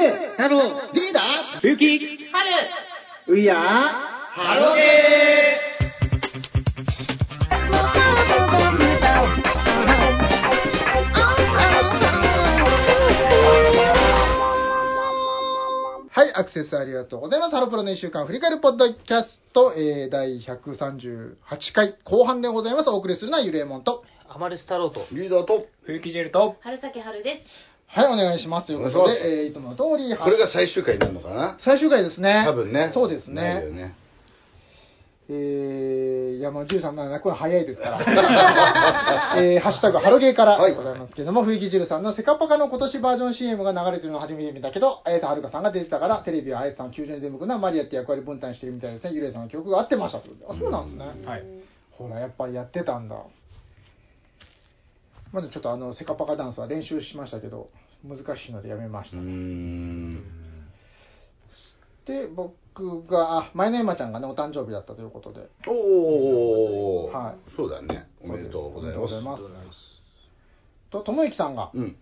笛太郎、リーダゆき、ーういや。ーハロゲー。はい、アクセスありがとうございます。ハロプロの1週間振り返るポッドキャスト、えー、第138回後半でございます。お送りするのはゆれもんと。アマルス太郎と、リーダーと、冬木ジェルと、春崎春です。はい、お願いします。ということで、えー、いつもの通り、これが最終回になるのかな？最終回ですね。多分ね。そうですね。ないよね。えー、いや、もう、ジルさん、まあ、泣くの早いですから。えー、ハッシュタグ、ハロゲーからはいでございますけども、冬木ジルさんのセカパカの今年バージョン CM が流れてるのを初めて見たけど、綾瀬はるかさんが出てたから、テレビは綾瀬さん球場に出向くのはマリアって役割分担してるみたいですね。ゆれいさんの記憶が合ってました。あ、そうなんですね。はい。ほら、やっぱりやってたんだ。まだちょっとあの、セカパカダンスは練習しましたけど、難しいのでやめました。うーん。で、僕が、あ、前のエマちゃんがね、お誕生日だったということで、おー。はいそうだね。おめでとうございます。とますと、ともゆきさんが、うん。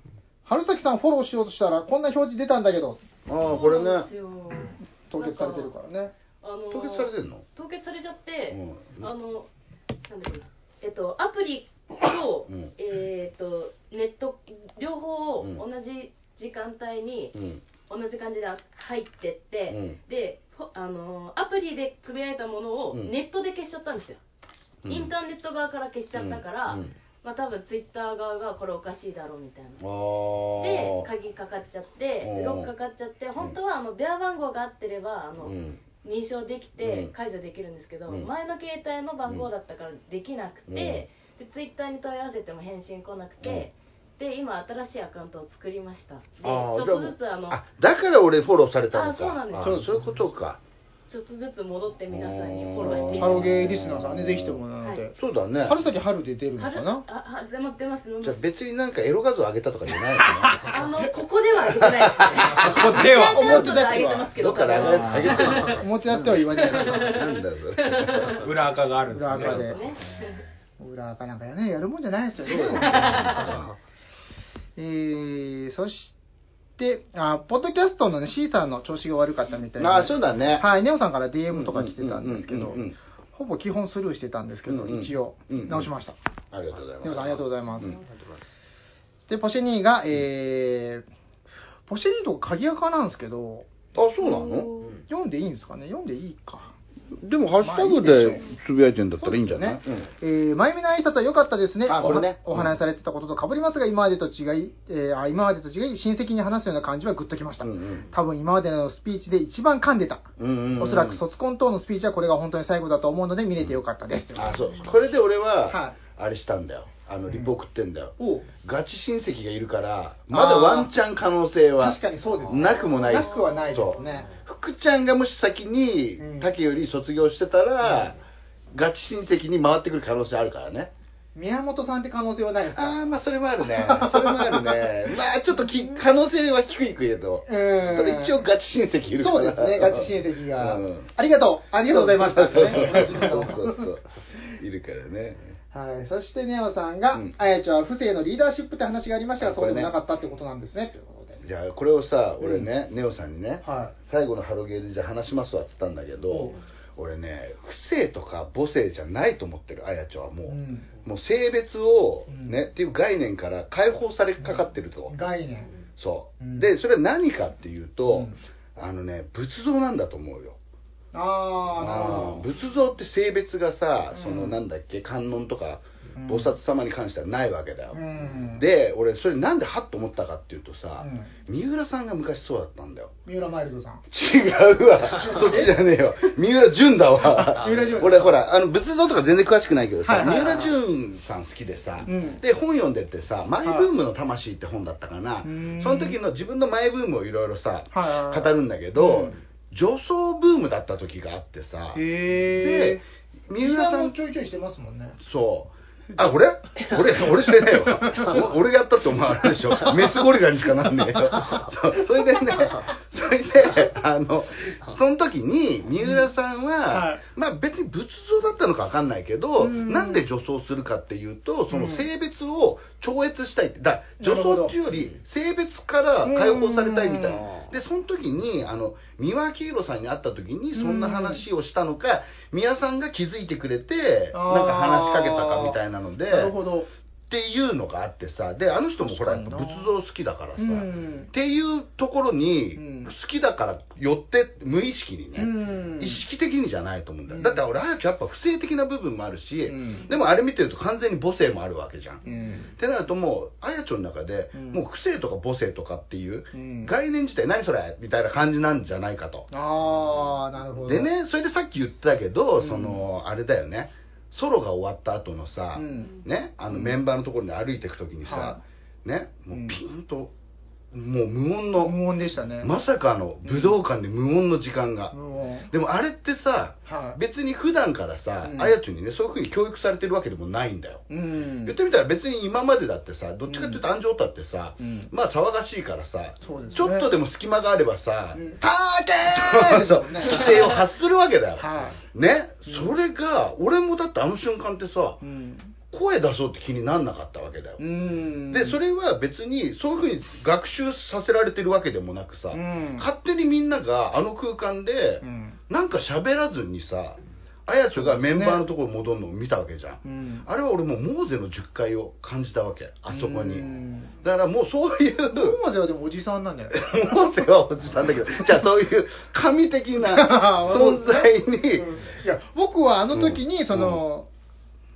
春崎さんフォローしようとしたら、こんな表示出たんだけど、ああ、これね凍結されてるからね。あの凍結されてんの？凍結されちゃって、うんあの、なんだっけ、えっと、アプリと、うん。えっと、ネット、両方うん。同じ時間帯に、うん。同じ感じで入ってって、うん。で、ほあの、アプリでつぶやいたものをうん。ネットで消しちゃったんですよ。うん。インターネット側から消しちゃったから、まあ多分ツイッター側がこれおかしいだろうみたいな。あであ。鍵かかっちゃってうん。ロックかかっちゃって本当はあの電話番号が合ってればあの、うん。認証できうん。て解除できるんですけど、うん。前の携帯の番号だったからできなくて、でツイッターに問い合わせても返信来なくて、で今新しいアカウントを作りましたであーちょっとずつあのあ、だから俺フォローされたのか。あそうなんですあそういうことか。ちょっとずつ戻って皆さんにフォローしていたハロだいてゲーリスナーさんね、ぜひともなので。はいそうだね。春崎春で出るのか春なああ出ます出ますじゃあ別になんかエロ画像上げたとかじゃないのね。あのここでは上げてないですね ここでは表では上げてますけどどっかで上げ上げてるの表やっては言われないけど。なんだよそれ。裏垢があるんですね。裏垢でね裏垢なんかやね、やるもんじゃないですよね。えー、そして、あ、ポッドキャストのね、C さんの調子が悪かったみたいで。ああ、そうだね。はい、ネオさんから DM とか来てたんですけどうんうんうんうん、ほぼ基本スルーしてたんですけど、うんうん一応うんうん直しました。ありがとうございます。ネオさんありがとうございますんで、ポシェニーが、えー、ポシェニーとか鍵垢なんですけど、あ、そうなの？読んでいいんですかね？読んでいいか。でもハッシュタグでつぶやいてんだったらいいんじゃない？そうですよね。えー、前見の挨拶は良かったですね。あこれねお話しされてたことと被りますが、今までと違い、えーあ今までと違い、親戚に話すような感じはグッときました。うんうん多分今までのスピーチで一番噛んでた。うんうんうんおそらく卒コン等のスピーチはこれが本当に最後だと思うので見れてよかったです。あ、そう。これで俺はは、あれしたんだよ。あの、リポ送ってんだよ。おうガチ親戚がいるから、まだワンチャン可能性は。確かにそうですねなくもないなくはないですねそう福ちゃんがもし先にうん、竹より卒業してたら、ガチ親戚に回ってくる可能性あるからね。宮本さんって可能性はないですか？ああ、まあそれもあるね。それもあるね。まあちょっとき可能性は低いけど。うんただ一応ガチ親戚いるから。そうですね、ガチ親戚が。うんありがとうありがとうございましたね。同 じそうのそうそう。いるからね。はい、そしてネオさんが、うん。あやちゃんは不正のリーダーシップって話がありましたが、あそうでもなかったってことなんですね、ということで。じゃあこれをさ、俺ね、ネオさんにね、は最後のハロゲーでじゃあ話しますわっつったんだけど、う。ん俺ね、不正とか母性じゃないと思ってる、あやちゃんはもう。うん。もう性別をうん。ね、っていう概念から解放されかかってると。概念。そう、うん。で、それは何かっていうと、うん。あのね、仏像なんだと思うよ。ああ、なるほど。仏像って性別がさ、うん。そのなんだっけ観音とかうん。菩薩様に関してはないわけだよ、うん、で俺それなんでハッと思ったかっていうとさ、三浦さんが昔そうだったんだよ。三浦マイルドさん。違うわ。そっちじゃねえよ。三浦淳だわ。三浦淳。俺ほらあの仏像とか全然詳しくないけどさ、はいはいはい。三浦淳さん好きでさ、うん。で本読んでてさ「マイブームの魂」って本だったかな、うん。その時の自分のマイブームをいろいろさ、はいはいはい。語るんだけど、うん女装ブームだった時があってさへで三浦さんもちょいちょいしてますもんね。そう。あ、俺？俺、俺してねえよ。お俺がやったって思われるでしょ。メスゴリラにしかなんねえよ。そうそれでね、そそれで、あの、その時に、三浦さんは、はい。まあ別に仏像だったのかわかんないけど、うん。なんで女装するかっていうと、そのうん。性別を超越したいって、だ女装っていうより、性別から解放されたいみたいな。うん。で、その時に、あの、三輪明宏さんに会った時に、そんな話をしたのか、宮さんが気づいてくれて、なんか話しかけたかみたいなので、なるほど。っていうのがあってさであの人もほら仏像好きだからさ、うん。っていうところに、うん。好きだから寄って無意識にね、うん。意識的にじゃないと思うんだよ、うん。だって俺あやちゃんやっぱ不正的な部分もあるし、うん。でもあれ見てると完全に母性もあるわけじゃん、うん。ってなるともうあやちょの中で、うん。もう不正とか母性とかっていううん。概念自体何それみたいな感じなんじゃないかと、ああなるほど。でねそれでさっき言ったけど、うん。そのあれだよねソロが終わった後のさ、うん。ね、あのうん。メンバーのところに歩いていくときにさ、はね、もうん。うピーンと、もう無音の、無音でしたね。まさかの武道館で無音の時間が。でもあれってさ、はい。別に普段からさ、うん。あやちゅにね、そういう風に教育されてるわけでもないんだよ。うん。言ってみたら別に今までだってさ、どっちかっていうと安城太ってさ、うん。まあ騒がしいからさ、ちょっとでも隙間があればさ、うん。たーけー！ですそうもんね。規制を発するわけだよ。はね、うん。それが、俺もだってあの瞬間ってさ声出そうって気になんなかったわけだよ。うん。で、それは別にそういうふうに学習させられてるわけでもなくさ、うん。勝手にみんながあの空間で、うん。なんか喋らずにさ、あやちょがメンバーのところに戻るのを見たわけじゃん。うん。あれは俺もうモーゼの10階を感じたわけ、あそこに。うん。だからもうそういう、モーゼはでもおじさんなんじゃないモーゼはおじさんだけど、じゃあそういう神的な 存在に、いや僕はあの時にその、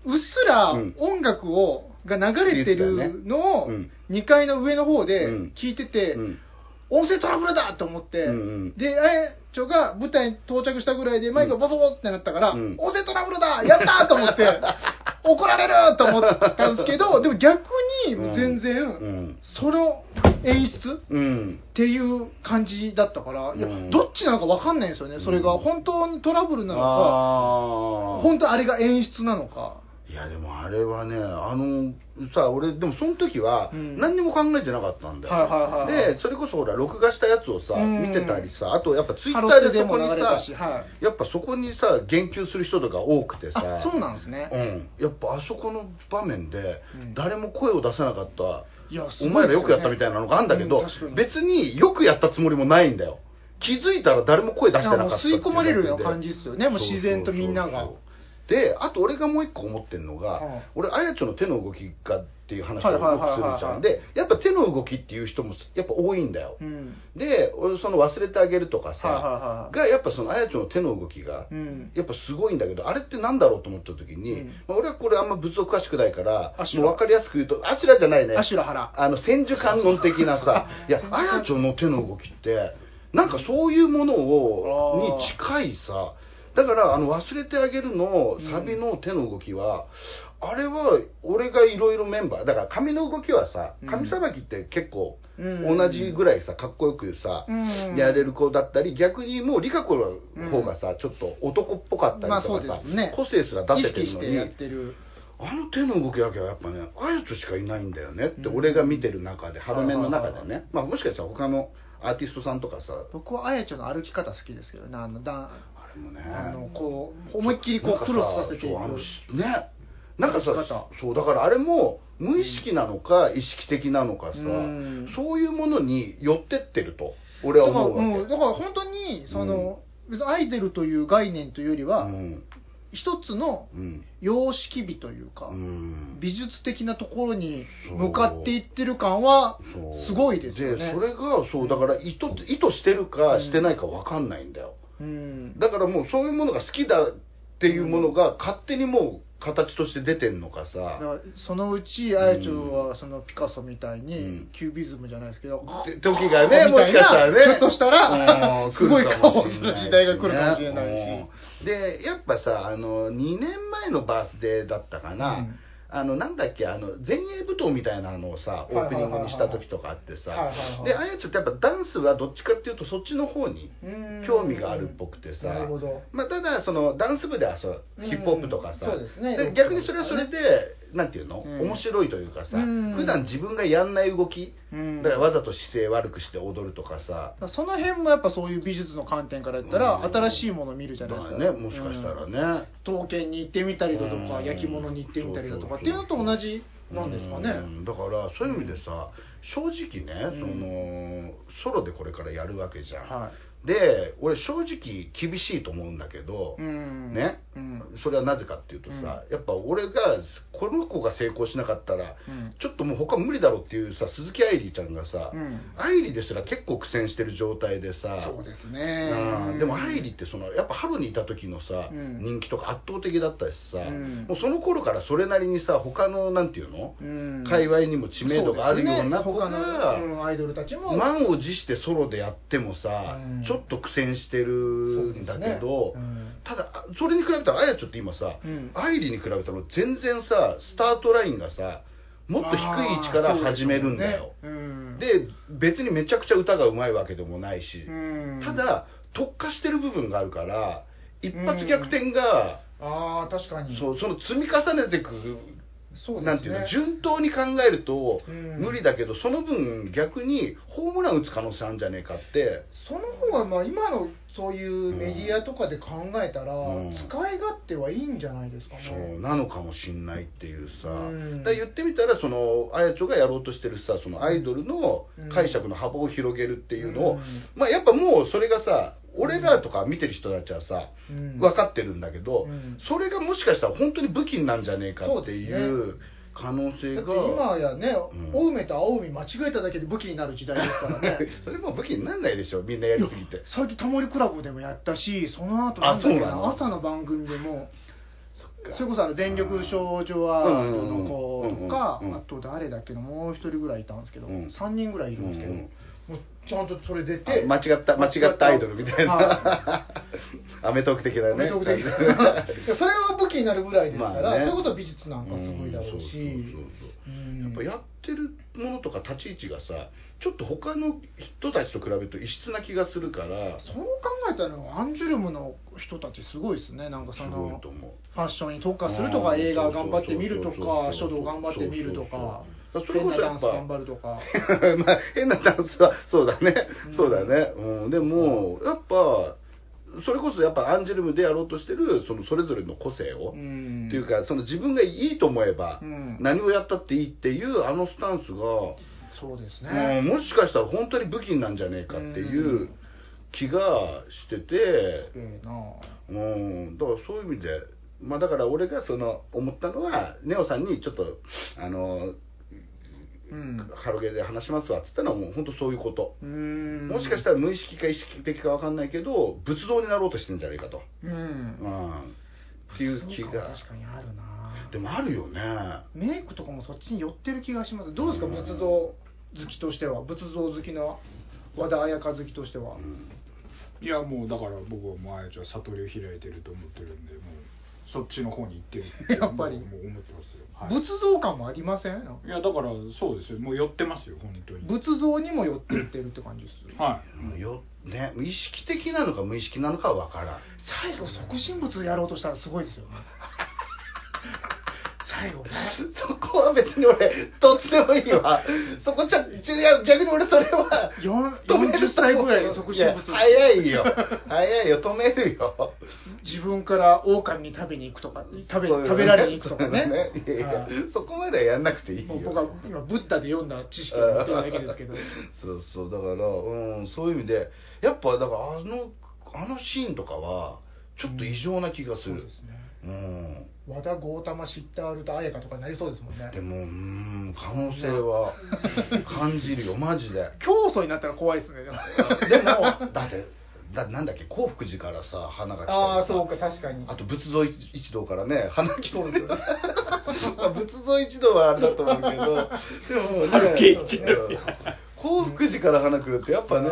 うっすらうん。音楽をが流れてるのをうん。2階の上の方でうん。聞いてて、うん音声トラブルだ！と思って、うんうん。で、あやちょが舞台に到着したぐらいでマイクがボソボソってなったから、うん音声トラブルだ！やったー！と思って、怒られると思ったんですけど、でも逆に全然、うん。その演出うん。っていう感じだったから、いやうん。どっちなのか分かんないんですよね、それが。本当にトラブルなのか、あー。本当あれが演出なのか。いやでもあれはねあのさ俺でもその時はうん。何にも考えてなかったんだよ、でそれこそほら録画したやつをさ、うん見てたりさあとやっぱツイッタースでそこにさ。やっぱそこにさ言及する人とか多くてさ。あ、そうなんですね。うん、やっぱあそこの場面でうん。誰も声を出せなかった、お前らよくやったみたいなのがあるんだけど、別によくやったつもりもないんだよ気づいたら誰も声出してなかった吸い込まれるような感じでですよねもう自然とみんながであと俺がもう一個思ってるのが、はい。俺あやちょの手の動きがっていう話をはいよくするじゃん。でやっぱ手の動きっていう人もやっぱ多いんだよ、うん。で俺その忘れてあげるとかさ、はいはいはいがやっぱそのあやちょの手の動きが、うん。やっぱすごいんだけど、あれってなんだろうと思った時に、うん。まあ、俺はこれあんま仏像詳しくないから、分かりやすく言うと、アシュラじゃないね。アシュラ原あの、千手観音的なさ、いや、あやちょの手の動きって、なんかそういうものを、に近いさ、だから、あの、忘れてあげるの、サビの手の動きは、あれは、俺がいろいろメンバー、だから髪の動きはさうん、髪さばきって結構、うん。同じぐらいさ、かっこよくさ、うん。やれる子だったり、逆にもう、リカ子の方がさ、ちょっと男っぽかったまありとかさ、そうですね。個性すら出意せてるのに。あの手の動きだけはやっぱね、あやつしかいないんだよねって、うん。俺が見てる中で、ハロメンの中でね、まあもしかしたら他のアーティストさんとかさ、僕はあやちょの歩き方好きですけどね、あの、だんあの、こう、思いっきりこうクロスさせていく。ね、なんかさそう、だからあれも、無意識なのか、意識的なのかさ、うん。そういうものに寄ってってると、俺はだから、思うわけ。うん、だから本当に、その、別にアイドルという概念というよりは、うん。一つのうん。様式美というか、うん。美術的なところに向かっていってる感はすごいですよね。でそれがそうだから意図意図してるかしてないか分かんないんだよ、うん、だからもうそういうものが好きだっていうものが勝手にもう形として出てんのかさ、らそのうちあやちょはそのピカソみたいに、うん。キュービズムじゃないですけど、って時がねもしかしたらね。ひょっとしたらうんすごい顔をする時代が来るかもしれないしうんでやっぱさあの2年前のバースデーだったかな、うんあのなんだっけあの前衛舞踏みたいなのをさオープニングにした時とかあってさ。であやちょってやっぱダンスはどっちかっていうとそっちの方にうん。興味があるっぽくてさ、まあ、ただそのダンス部ではそううん。ヒップホップとかさ、そうですね。逆にそれはそれでなんていうの、うん。面白いというかさ、うん。普段自分がやんない動き、うん。だからわざと姿勢悪くして踊るとかさ、その辺もやっぱそういう美術の観点から言ったら、うん。新しいものを見るじゃないですか。ねもしかしたらうん。ね、刀剣に行ってみたりだとか、うん。焼き物に行ってみたりだとかっていうのと同じなんですかね。うん。だからそういう意味でさ、正直ね、うん。そのソロでこれからやるわけじゃん、はで俺正直厳しいと思うんだけど、い。うん。ね？うん。それはなぜかっていうとさ、うんやっぱ俺がこの子が成功しなかったら、うんちょっともう他無理だろっていうさ鈴木愛理ちゃんがさ、うん愛理ですら結構苦戦してる状態でさそうですねうん。でも愛理ってそのやっぱハロにいた時のさ、うん人気とか圧倒的だったしさ、うんもうその頃からそれなりにさ他のなんていうの、うん界隈にも知名度があるような子そうですね他が、のうんアイドルたちも。満を持してソロでやってもさ、うんちょっと苦戦してるんだけど、ね。うん。ただあそれに比べたらあやちょっと今さ、うん。愛理に比べたら全然さスタートラインがさもっと低い位置から始めるんだよ。でね。うん。で別にめちゃくちゃ歌がうまいわけでもないし、うん。ただ特化してる部分があるから一発逆転が、ああ確かに。そうその積み重ねていくそうですね。なんていうの順当に考えるとうん。無理だけど、その分逆にホームラン打つ可能性あるんじゃねえかって。その方がまあ今のそういうメディアとかで考えたら、うん。使い勝手はいいんじゃないですかそうね。なのかもしんないっていうさ、うん。だ言ってみたらそのあやちょがやろうとしてるさそのアイドルの解釈の幅を広げるっていうのを、うん。まあやっぱもうそれがさ俺らとか見てる人たちはさ、うん。分かってるんだけど、うん。それがもしかしたら本当に武器になんじゃねえかっていそう可能性が。だって今やね、うん。青梅と青海間違えただけで武器になる時代ですからね。それもう武器になんないでしょみんなやりすぎて。最近タモリクラブでもやったし、その後なんだっけな朝の番組でも、か。それこそあの全力少女ワールドの子とかあと誰だっけな、もう一人ぐらいいたんですけど、うん。3人ぐらいいるんですけど、うんうんもうちゃんとそれ出あて、間違った間違ったアイドルみたいな、はアメトーク的だね。アメトーク的それは武器になるぐらいですから、まあね。そういうこと美術なんかすごいだろうし、やっぱやってるものとか立ち位置がさちょっと他の人たちと比べると異質な気がするから。そう考えたらアンジュルムの人たちすごいですね。なんかそのファッションに特化するとかうん映画頑張ってみるとそうそうそうそう。か書道頑張ってみるとかそうそうそう変なダンスそれこそやっぱ。頑張るとか。まあ変なダンスはそうだね、うん。そうだね、うん、でもやっぱそれこそやっぱアンジュルムでやろうとしてるそのそれぞれの個性を、うん。っていうかその自分がいいと思えば、うん。何をやったっていいっていうあのスタンスが、そうですうんねもしかしたら本当に武器になんじゃねえかっていう気がしてて、うん、だからそういう意味で、まあ、だから俺がその思ったのはネオさんにちょっとあのうん。ハロゲーで話しますわっつったのはもう本当そういうこと、うん。もしかしたら無意識か意識的か分かんないけど仏像になろうとしてんじゃないかと、うん。うん、っていう気が。確かにあるな。でもあるよね。メイクとかもそっちに寄ってる気がします。どうですかうん。仏像好きとしては？仏像好きな和田彩香好きとしては、いやもうだから僕はもうあやちゃん悟りを開いてると思ってるんでもうそっちの方に行ってるってやっぱり。もう思ってますよ、はい。仏像感もありません？いやだからそうですよ。もう寄ってますよ本当に。仏像にも寄ってってるって感じですはい。よね意識的なのか無意識なのかは分からん。最後即身仏やろうとしたらすごいですよね最後。ねそこは別に俺どっちでもいいわ。そこちゃ逆に俺それはよん止める40歳ぐらいで即身いや仏。早いよ。早いよ止めるよ。自分から狼に食べに行くとか食べそういうの食べられに行くとかね。そういうのいやいやはい。そこまではやんなくていいよ。僕は今ブッダで読んだ知識を持ってるだけですけど。そうそうだから、うん、そういう意味でやっぱだからあのあのシーンとかはちょっと異常な気がする。そうですね。うん和田豪玉シッタールと彩香とかになりそうですもんね。でもうん可能性は感じるよマジで。教祖になったら怖いですねでも。でもだってだなんだっけ興福寺からさ花が来たああそうか確かに。あと仏像一一同からね花来てそうですよね。まあ仏像一同はあれだと思うけどでもね春系一同うん興福寺から花来るってやっぱね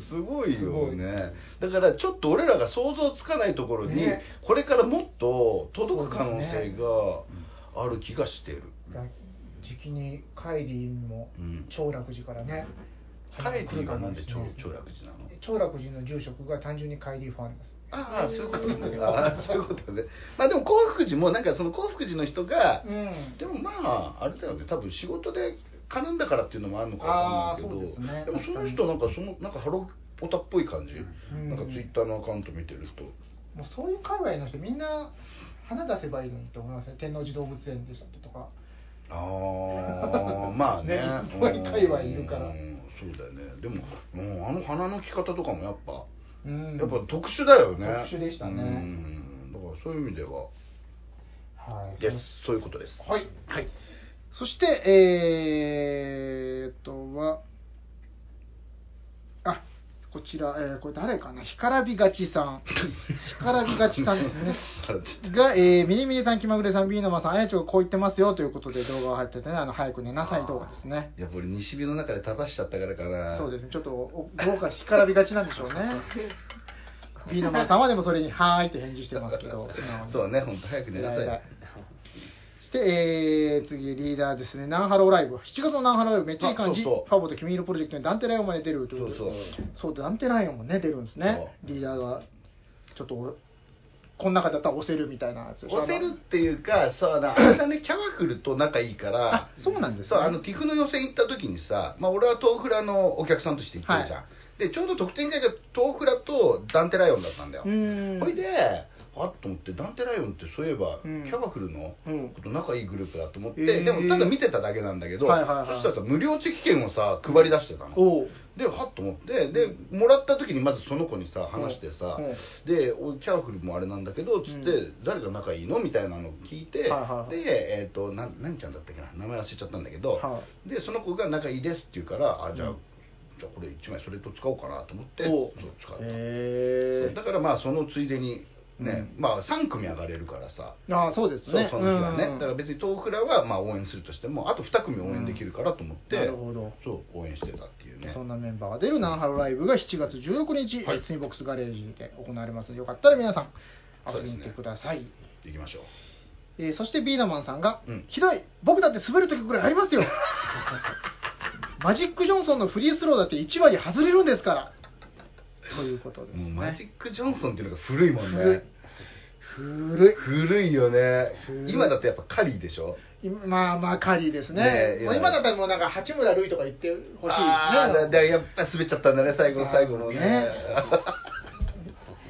すごい。よね。だからちょっと俺らが想像つかないところに、ね。これからもっと届く可能性がある気がしてる、時期にカイリーもうん。長楽寺からねカイティはなんで長楽寺なの？長楽寺の住職が単純にカイリーファンです。ああそういうことね。ああそういうことね。まあでも幸福寺もなんかその幸福寺の人が、うん。でもまああれだよね。多分仕事で絡んだからっていうのもあるのかわかんないけどあーそうでもその人なんかそのなんかハロオタっぽい感じ、ん。なんかツイッターのアカウント見てるともうそういう界隈の人みんな花出せばいいのにと思いますね。天王寺動物園でしたとか。ああ まあね。ねいっぱい界隈いるから。うんそうだよね。でも、うん、あの花の着方とかもやっぱ、うん。やっぱ特殊だよね。特殊でしたね。うん。だからそういう意味では。はい。ですそういうことです。はい。はいそして、えー、っとは、あ、こちら、えーこれ誰かな？干からびがちさん。干からびがちさんですね。が、えー、ミニミニさん、気まぐれさん、ビーノマさん、あやちょがこう言ってますよということで動画を貼っててね、あの、早く寝なさい動画ですね。やっぱり西日の中で立たしちゃったから。かなそうですね、ちょっと、お豪華干からびがちなんでしょうね。ビーノマさんはでもそれに、はーいって返事してますけど、そうね。本当早く寝なさいして、えー、次、リーダーですね、ナンハローライブ。7月のナンハローライブ、めっちゃいい感じ。あそうそう。ファボと君色プロジェクトにダンテライオンまで出るということで。そうそう。ダンテライオンもね、出るんですね。リーダーが、ちょっとお、この中だったら押せるみたいなやつ押せるっていうかそうだ あれだねキャワフルと仲いいから。あそうなんですね。そうあの TIF の予選行った時にさ、まあ、俺は豆腐ラのお客さんとして行ってるじゃん、はでちょうど得点会が豆腐ラとダンテライオンだったんだよ。うーん。ほいであっと思ってダンテライオンってそういえば、うん。キャバフルのうん。こと仲いいグループだと思って、でもただ見てただけなんだけど、そしたらさ無料チェキ券をさ配り出してたの、ではっと思ってでもらった時にまずその子にさ話してさ、うん。でおキャーフルもあれなんだけどつって、う誰が仲いいの？みたいなのを聞いて、でえっ、とな何ちゃんだったっけな？名前忘れちゃったんだけど、はでその子が仲いいですって言うからあじゃあ、うんじゃあこれ1枚それと使おうかなと思ってそう使った、へだからまあそのついでにね、うんまあ3組上がれるからさ。ー。ああ、そうですそうね。その日はね、うん。だから別に豆腐らはまあ応援するとしてもあと2組応援できるからと思って、なるほど。そう応援してたっていうね。そんなメンバーが出るナンハロライブが7月16日、はい。えーツインボックスガレージで行われます。ので、よかったら皆さん遊びに行ってください。行きましょう。えーそしてビーダマンさんが、うん。ひどい僕だって滑る時ぐらいありますよ。マジック・ジョンソンのフリースローだって1割外れるんですから。ということですね。マジック・ジョンソンっていうのが古いもんね古い。古いよね。今だとやっぱカリーでしょ？今まあまあカリーですね。ね今だったらもうなんか八村塁とか言ってほしい。あーだねだやっぱ滑っちゃったんだね最後の最後のね。ね。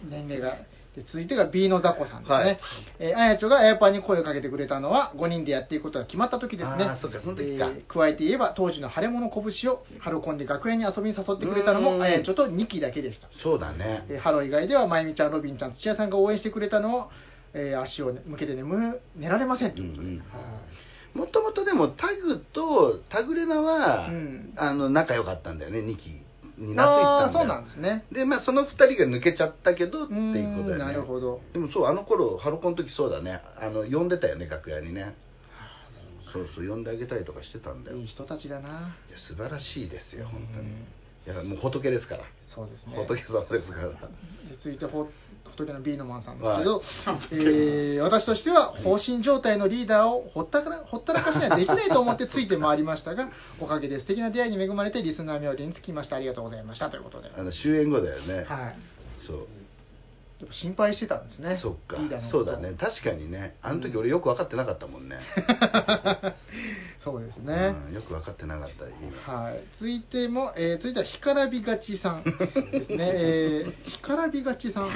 年齢が。で続いてが B のザコさんですね、はい。えーあやちょがエアパーに声をかけてくれたのは5人でやっていくことが決まった時ですね。そっかその時か。えー加えて言えば当時の腫れ物拳をハロコンで学園に遊びに誘ってくれたのうん。もあやちょと2期だけでした。そうだね。えーハロ以外ではまゆみちゃんロビンちゃん土屋さんが応援してくれたのを、えー足を向けて眠寝られませんと、うんうん。はい。もともとでもタグとタグレナは、うん。あの仲良かったんだよね2期に夏行ったんだよ。そうなんですね。でまあその2人が抜けちゃったけどっていうことだよね。うんなるほど。でもそうあの頃ハロコンの時そうだね。あの呼んでたよね楽屋にね。そうそう呼んであげたりとかしてたんだよ。いいい人たちだな。や素晴らしいですよ本当に。うんいやもう仏ですから。そうですね。仏様ですから。で続いてほ仏のビーノマンさんですけど、えー私としては放心状態のリーダーをほったからほったらかしにはできないと思ってついて回りましたが おかげで素敵な出会いに恵まれてリスナー冥利につきました。ありがとうございました。ということで、あの終演後だよね。はい。そうやっぱ心配してたんですね。そっか。リーダーそうだね。確かにね。あの時俺よく分かってなかったもんね、そうですね、うん。よく分かってなかった今。はい、続いても、えー続いては干からびがちさんですね、えー、干からびがちさん。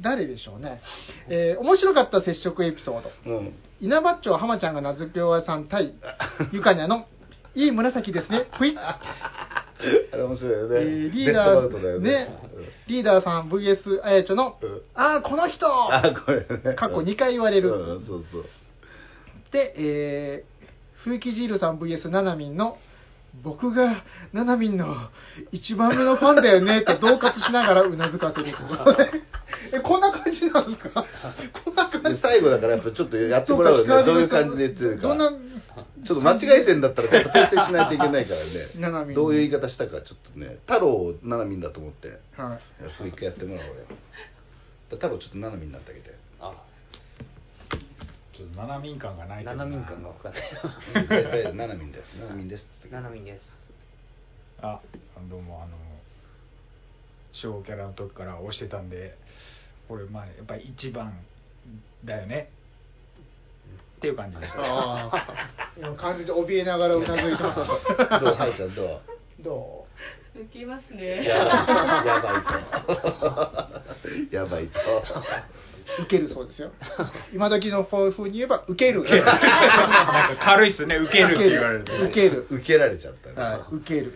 誰でしょうね、えー面白かった接触エピソード。うん。稲葉町浜ちゃんが名付け親さん対ゆかにゃのいい紫ですね。ぷい、あれ面白いよね、えーリーダーね。リーダーさん VS あやちょの、うん。ああこの人。うんあこれね。過去2回言われる、うんそうそう。で、えー、冬木ジールさん VS ナナミンの僕がナナミンの一番目のファンだよねと恫喝しながらうなずかせる えこんな感じなんですか？こんな感じ。で最後だからやっぱちょっとやってもらうよね。どういう感じで言ってるか。どんな？ちょっと間違えてんだったらちょっと訂正しないといけないからななみんね。どういう言い方したかちょっとね。太郎をななみんだと思って。はい。そう一回やってもらおうよ。太郎ちょっとななみんになってあげて。あ。ちょっと七民感がないけどな。七民感が分かんない大体ななみんだよ。ななみんですっつって。ななみんです。あどうもあの小キャラの時から推してたんでこれまあやっぱり一番だよね。っていう感じです。ああ今感じで怯えながらうなずいてます。どうはいちゃんどう？ど抜きますやね。やばいと。やばいと。う受けるそうですよ。今時のこういう風に言えば受ける。なんか軽いっすね。受けるって言われると。受ける。受けられちゃったね。はい受ける。うん。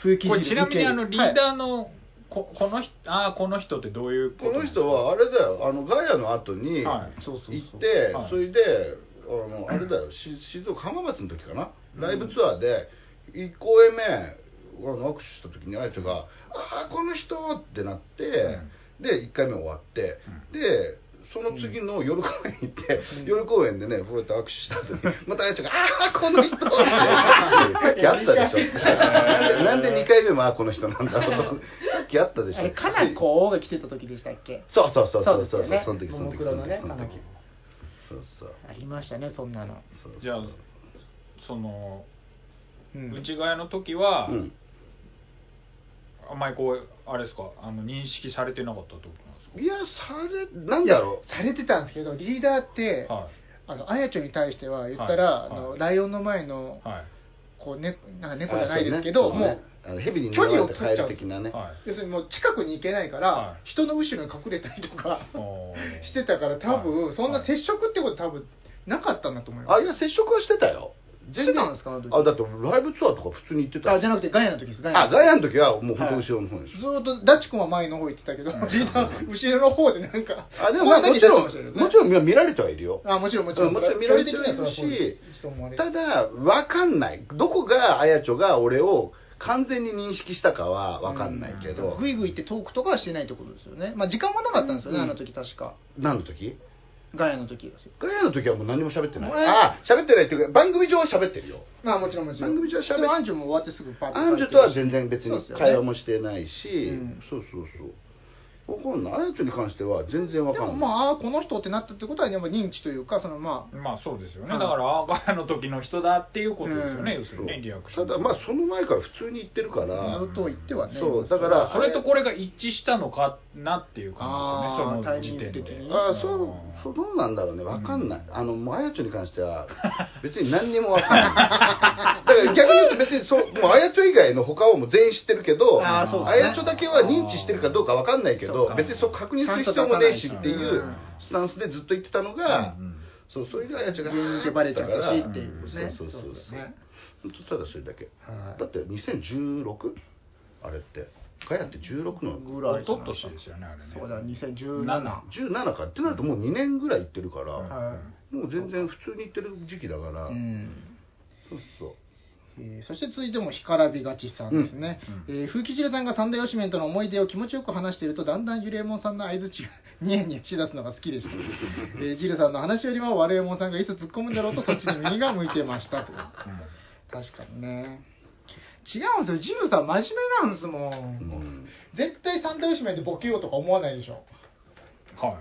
風紀これちなみにあのリーダーーのここの人ああこの人ってどういうこの人はあれだよあのガヤの後にはい。そうそうそう。行ってはい。それであのあれだよし静岡浜松の時かな？ライブツアーで1公演目あの握手した時にあやちゃんが「ああこの人!」ってなって、で1回目終わって、でその次の夜公演行って、夜公演でねこうやって握手した後にまたあやちゃんが「ああこの人!」ってさっきあったでしょ。なんでなんで2回目もあこの人なんだろうさっきあったでしょ。あれかなりこうが来てた時でしたっけ？そうそうそうそうそうそねその時その時そのももクロのね時その時。そうそう。ありましたねそんなの。そうそう。じゃあそのうん。内側の時は、うんあんまりこうあれですか？あの認識されてなかったってことなんですか？いやされなんだろされてたんですけどリーダーって、はあのあやちょに対しては言ったら、はい。あのはい。ライオンの前のいはい。こう、ね、なんかう猫じゃないですけど、もうあの蛇に距離を取っちゃうル的なね。はい。要するにもう近くに行けないから、はい。人の後ろに隠れたりとかおー。してたから多分、はい。そんな接触ってこと多分なかったんだと思います。あいや接触はしてたよしてたんですかあだってライブツアーとか普通に行ってたよ。あじゃなくてガヤの時です。ガヤあガヤの時はもう本当後ろの方です。ずーっとダッチ君は前の方行ってたけど、リーダー後ろの方でなんかあでもまあもちろんもちろん見られてはいるよ。あもちろんもちろん。うんもちろん見られてるしただ分かんない。どこがあやちょが俺を完全に認識したかは分かんないけど。グイグイってトークとかはしてないってことですよね。まあ時間もなかったんですよね、うん。あの時確か。何の時？ガヤの時ですよ。ガヤの時はもう何も喋ってない。えーあ喋ってないっていうか番組上は喋ってるよ。まあもちろんもちろん。番組上は喋っでもアンジュも終わってすぐパッとアンジュとは全然別に会話もしてないし、うん。そうそうそう分かんないあやちょに関しては全然分でかんない。もまあこの人ってなったってことはやっぱ認知というかそのまあ。まあそうですよね、はいだからアーガヤの時の人だっていうことですよね、うん。要するにねリアクション。ただまあその前から普通に言ってるから、ずっと言ってはね。そうだからそれとこれが一致したのかなっていう感じですよねその時点でタイミング的にああそうそうどうなんだろうね分かんない、あのもうあやちょに関しては別に何にも分かんない。だから逆に言うと別にそうもうあやちょ以外の他はもう全員知ってるけどあやちょだけは認知してるかどうか分かんないけどそうか別にそう確認する必要もねえしっていううん。スタンスでずっと言ってたのが、そうそれであやちょが芸人ってバレちゃったしっていううん。ねそうそうそう。そうですね本当ただそれだけ、はい。だって 2016? あれって。ガヤって16のぐらい一昨年ですよねあれね。そうだ2017 17かってなるともう2年ぐらい行ってるから、はもう全然普通に行ってる時期だから、そうそうえーそして続いても干からびがちさんですね、えー風紀汁さんが三大推しメンとの思い出を気持ちよく話しているとだんだんジュレモンさんの相づちがニヤニヤしだすのが好きでした、えー、ジルさんの話よりも悪右衛門さんがいつ突っ込むんだろうとそっちに耳が向いてましたと確かにね。違うんですよ。ジルさん真面目なんですもん、うん。絶対三大推しメンでボケようとか思わないでしょ。はい。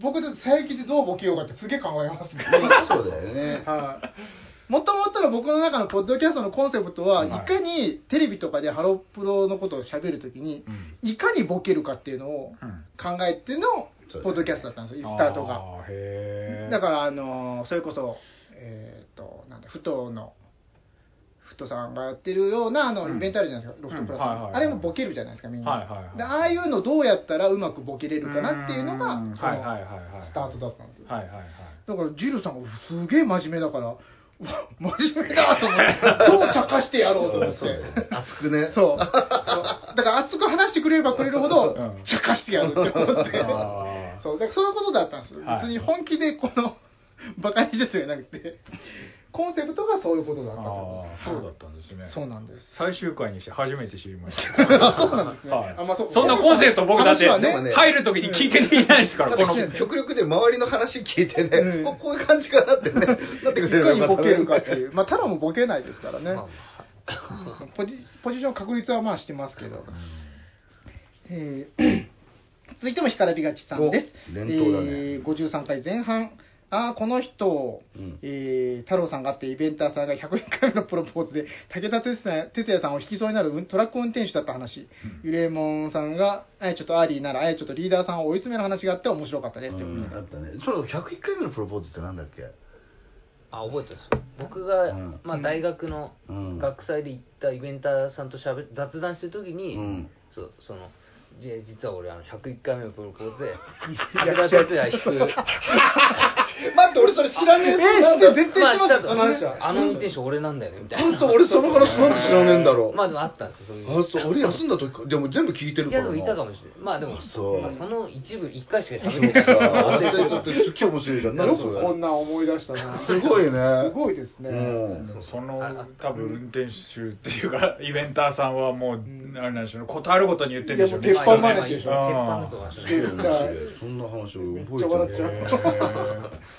僕だって佐伯でどうボケようかってすげえ考えますからそうだよね。はい。もともとの僕の中のポッドキャストのコンセプトは、はい。いかにテレビとかでハロプロのことを喋るときに、いかにボケるかっていうのをうん。考えてのポッドキャストだったんですよ、スタートが。だから、あのーそれこそ、えっ、と、なんだ、ふとの、ふとさんがやってるようなあのうん。イベントあるじゃないですか、ロフトプラスあれもボケるじゃないですか、みんな。はいはいはい。でああいうのどうやったらうまくボケれるかなっていうのが、のスタートだったんですよ。はいはいはい。だからジルさんがすげえ真面目だから、真面目だと思って、どう茶化してやろうと思って。熱くね。そう。だから熱く話してくれればくれるほどうん、茶化してやるって思って。あー。そう、だからそういうことだったんですよ。はい。別に本気でこの、バカにしてじゃなくて、コンセプトがそういうことだったとそうだったんですねそうなんです。最終回にして初めて知りましたあそうなんですね。はいあまあそうそんなコンセプト僕だってね入るときに聞けていないですからこの極力で周りの話聞いてね、うんこ こういう感じかなってね なってくいれればよかったかにボケるかっていう。まあ、タロもボケないですからね。ポジポジション確率はまあしてますけど。えー 続いても干からびがちさんです。お連投だねえー53回前半。ああ、この人、うん。えー太郎さんがあって、イベンターさんが101回目のプロポーズで、武田鉄矢鉄矢さんを引きそうになるうんトラック運転手だった話、ゆれもんさんが、あやちょっとアーリーなら、あやちょっとリーダーさんを追い詰める話があって面白かったです。ということであったね。その101回目のプロポーズってなんだっけ？あ覚えてます。僕が、うん。まあ、大学のうん。学祭で行ったイベンターさんとしゃべ雑談してる時に、うん。そうそのじ実は俺あの101回目のプロポーズで 武田鉄矢引く 待って俺それ知らねええー、知って、絶対の話は。あの運転手俺なんだよねみたいな。嘘俺その話なんで知らねえんだろう。まあでもあったんですよそういうあそう俺休んだ時でも全部聞いてるからな。いやでもいたかもしれない。まあでもあそう。まあ、その一部1回しかてない。からか絶対ちょっとすっげえ面白いじゃん。何よこんな思い出したな。すごいね。すごいですね。うん。そうその多分運転手っていうかイベンターさんはもう、あれなんでしょうね。ことあるごとに言ってるんでしょうね。いやもう鉄板話でしょ。鉄板とかそんな話俺めっちゃ覚笑っちゃえてるう。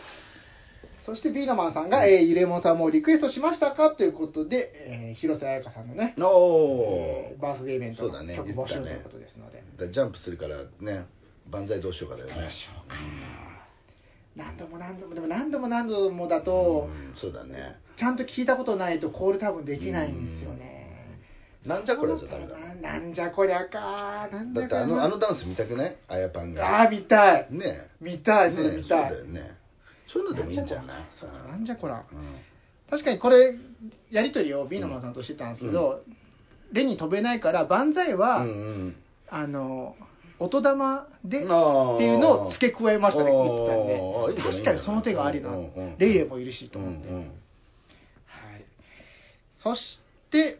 そしてビーナマンさんが、えー、ゆれもんさんもリクエストしましたかということで、えー広瀬彩香さんのね、おえーバースデーイベントの曲募集ということですので、だジャンプするからね万歳どうしようかだよね。何度も何度も、でも何度も何度もだと、うんそうだね。ちゃんと聞いたことないとコール多分できないんですよね。なんじゃこりゃじゃダメだ。ななんじゃこりゃか。なんじだってあのあのダンス見たくない？あやパンが。ああ、見たい。ね見たい、ねそれ見そうたい。だよねそういうのでもいいんじゃない？そう。かなんじゃこら。うん。確かにこれ、やりとりをビーノマンさんとしてたんですけど、レに飛べないから、万歳は、うんうん。あの、音玉で、っていうのを付け加えましたね、言ってたんで、確かにその手がありなうんうんうん、レイエもいるしとうんう思って。はい。んそして、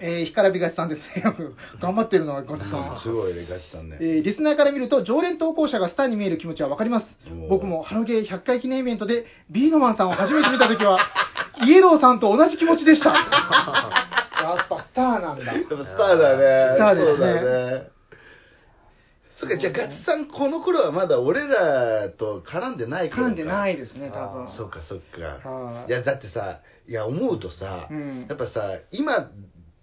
えー、干からびがちさんです。ね。頑張ってるのはガチさん。すごいねガチさんね。えーリスナーから見ると常連投稿者がスターに見える気持ちはわかります。僕もハロゲー100回記念イベントでビーノマンさんを初めて見た時は イエローさんと同じ気持ちでした。やっぱスターなんだ。やっぱスターだね。スターですね。そうだね。そっかじゃあガチさんこの頃はまだ俺らと絡んでない頃か。絡んでないですね多分。そっかそっか。はい。いやだってさいや思うとさ、うん。やっぱさ今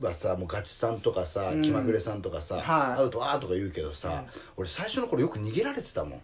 はさもうガチさんとかさ、うん。気まぐれさんとかさ、はい。会うとあーとか言うけどさ、俺最初の頃よく逃げられてたもん。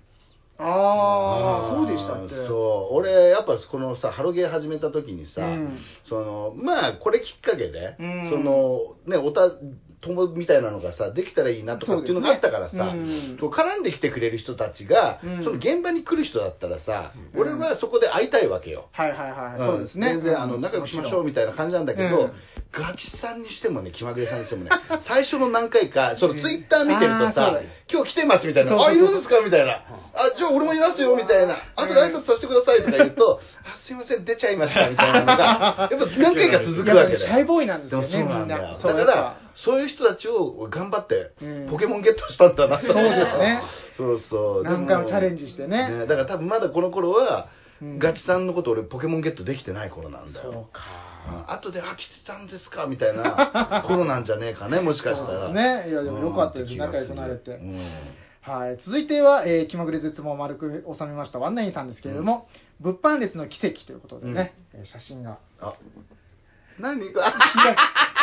ああそうでしたっけ？そう。俺やっぱこのさハロゲー始めた時にさ、うん。そのまあこれきっかけで、うん。そのねおた友みたいなのがさできたらいいなとかっていうのがあったからさ、そうね。うん。絡んできてくれる人たちが、うん。その現場に来る人だったらさ、うん。俺はそこで会いたいわけよ、はいはいはい、ん。そうですね。全然あの仲良くしましょうみたいな感じなんだけど、うんガチさんにしてもね気まぐれさんにしてもね 最初の何回かそのツイッター見てるとさあーそうだ「今日来てます」みたいな「そうそうそうあいるんですか?」みたいな「あじゃあ俺もいますよ」みたいな「あとで挨拶させてください」とか言うと「あすいません出ちゃいました」みたいなのがやっぱ何回か続くわけだよ。シャイボーイなんですよねみんな。だからそういう人たちを頑張ってうん。ポケモンゲットしたんだなそうですね。そうそう。何回もチャレンジしてね。だから多分まだこの頃は、うん。ガチさんのこと俺ポケモンゲットできてない頃なんだよ。そうか。うん後で「あ来てたんですか」みたいな 頃なんじゃねえかねもしかしたら。ね。いやでもよかったです。うん仲良くなれて。うん。はい、続いては、えー気まぐれ絶望を丸く収めました。ワンナインさんですけれども、物販列の奇跡ということでね、えー写真が。あ何日が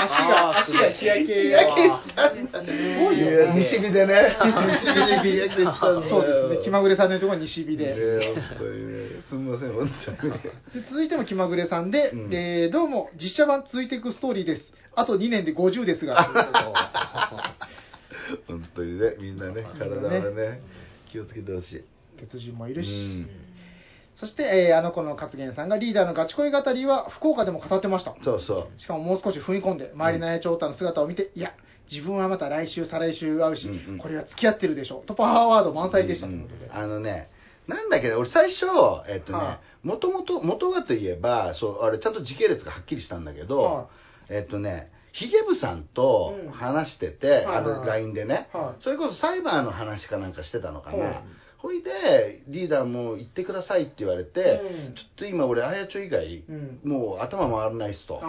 足が足が日焼け日焼けしたんだ。すごいよいや西日でね。西日焼けしたんだよ。そうですね。気まぐれさんのところに西日で、ね本当にね。すみません本当に。で続いても気まぐれさんで、うん。えーどうも実写版続いていくストーリーです。あと2年で50ですが。本当にねみんなね体はね気をつけてほしい。鉄人もいるし、うんそして、えーあの子の勝元さんがリーダーのガチ恋語りは福岡でも語ってました。そうそう。しかももう少し踏み込んで周りの長太の姿を見て、いや自分はまた来週再来週会うし、うんうん。これは付き合ってるでしょ。とパワーワード満載でした。ということで、うん。あのねなんだけど俺最初えっとねはもともと元はといえばそうあれちゃんと時系列がはっきりしたんだけど、はえっとねヒゲ部さんとうん。話してて、あのはいはい。はい LINE でね、はい。それこそサイバーの話かなんかしてたのかな、はいほいでリーダーも行ってくださいって言われて、うん。ちょっと今俺あやちょ以外、うん。もう頭回らないっすと。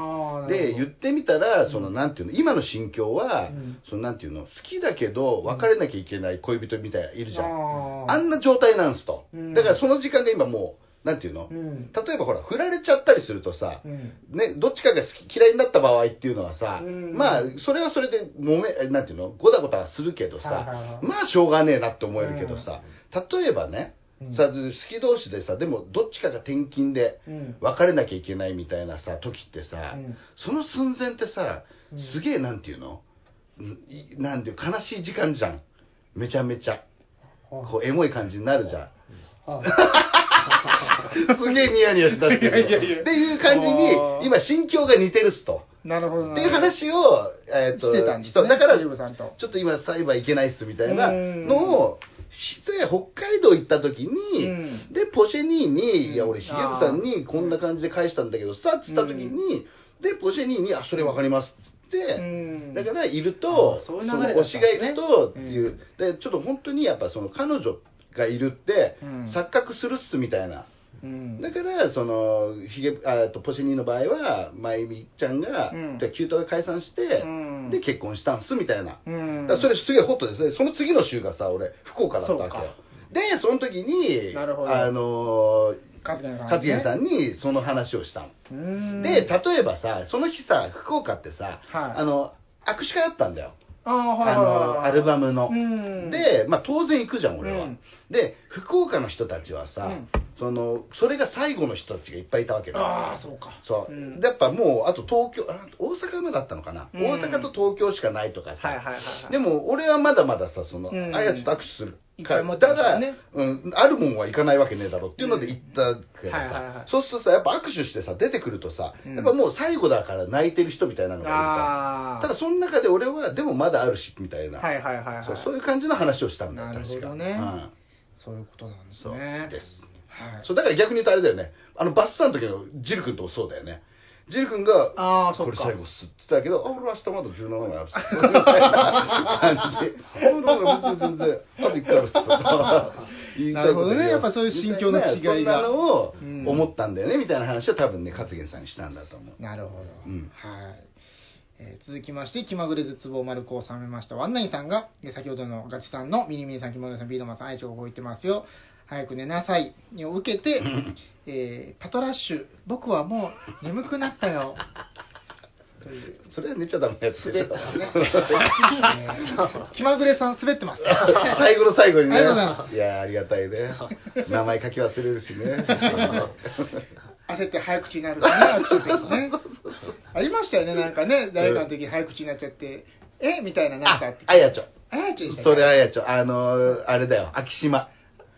で言ってみたらそのなんていうの今の心境は、うん。そのなんていうの好きだけど別れなきゃいけない恋人みたいいるじゃん、あんな状態なんすと、うん。だからその時間が今もうなんていうの、うん。例えばほら振られちゃったりするとさ、うん。ね、どっちかが好き嫌いになった場合っていうのはさ、うん。まあそれはそれで揉めなんていうのごたごたするけどさ、まあしょうがねえなって思えるけどさ、例えばねうん。さ好き同士でさでもどっちかが転勤でうん。別れなきゃいけないみたいなさ時ってさ、うん。その寸前ってさうん。すげえなんていうの、なんていう悲しい時間じゃん。めちゃめちゃ。こうエモい感じになるじゃん。すげえニヤニヤしたっていう。感じに今心境が似てるっすと。なるほどなっていう話を、えー、としてたんですねそうだからちょっと今裁判行けないっすみたいなのをして北海道行った時に、うん。でポシェニーに「うん。いや俺ヒゲブさんにこんな感じで返したんだけどさ」っつった時に、でポシェニーに「あそれ分かります」っだからいるとあそういう流それね。の推しがいるとっていう、でちょっと本当にやっぱその彼女がいるって、うん。錯覚するっすみたいな。うん。だからそのヒゲあとポシェニーの場合はまゆみちゃんが、うん。でキュートが解散して、うん。で結婚したんすみたいな、うん。だそれすげえホットですね。その次の週がさ俺福岡だったわけよ。でその時になるほど。あの勝元さんね。勝元さんにその話をしたの、うん。で例えばさその日さ福岡ってさ、はい。あの握手会あったんだよあのアルバムの、うん。で、まあ、当然行くじゃん俺は、うん。で福岡の人たちはさ、うん。そのそれが最後の人たちがいっぱいいたわけだ。ああそうか。そう、やっぱもうあと東京あ大阪までだったのかな、うん。大阪と東京しかないとかさ、はいはいはいはい。でも俺はまだまださその、うん。あやつと握手する。一回持ってただ、うん、あるもんは行かないわけねえだろっていうので行ったけどさ、はいはいはいそうするとさやっぱ握手してさ出てくるとさ、うん。やっぱもう最後だから泣いてる人みたいなのがいるあからあただその中で俺はでもまだあるしみたいな、はいはいはいはい。そうそういう感じの話をしたんだよなるほ確かどねうん。そういうことなんですそうねです。はい。そうだから逆に言うとあれだよね。あのバスさんの時のジル君ともそうだよねジル君がこれあーそっか。最後っすって言ってたけどあ俺明日まだ17枚あるっす。みたいな感じ。あ俺別に全然。あと1回あるっす。言いたいことなるほどね。やっぱそういう心境の違いが。そんなのをうん思ったんだよねみたいな話を多分ね勝元さんにしたんだと思う。なるほど、うん。はい、えー続きまして気まぐれ絶望丸子を収めましたワンナインさんがえー先ほどのガチさんのミニミニさん気まぐれさんビードマンさん愛知を覚えてますよ。早く寝なさい。を受けて、えーパトラッシュ。僕はもう眠くなったよ。というそれは寝ちゃダメなやつですね、え ー気まぐれさん滑ってます。最後の最後にね。ありがとうございます。いやありがたいね。名前書き忘れるしね。焦って早口になるしね。ねありましたよね。なんかね誰かの時早口になっちゃって。え？みたいななんか。ああやちょあやちゃんでしたっけ？それあやちょあのーあれだよ。昭島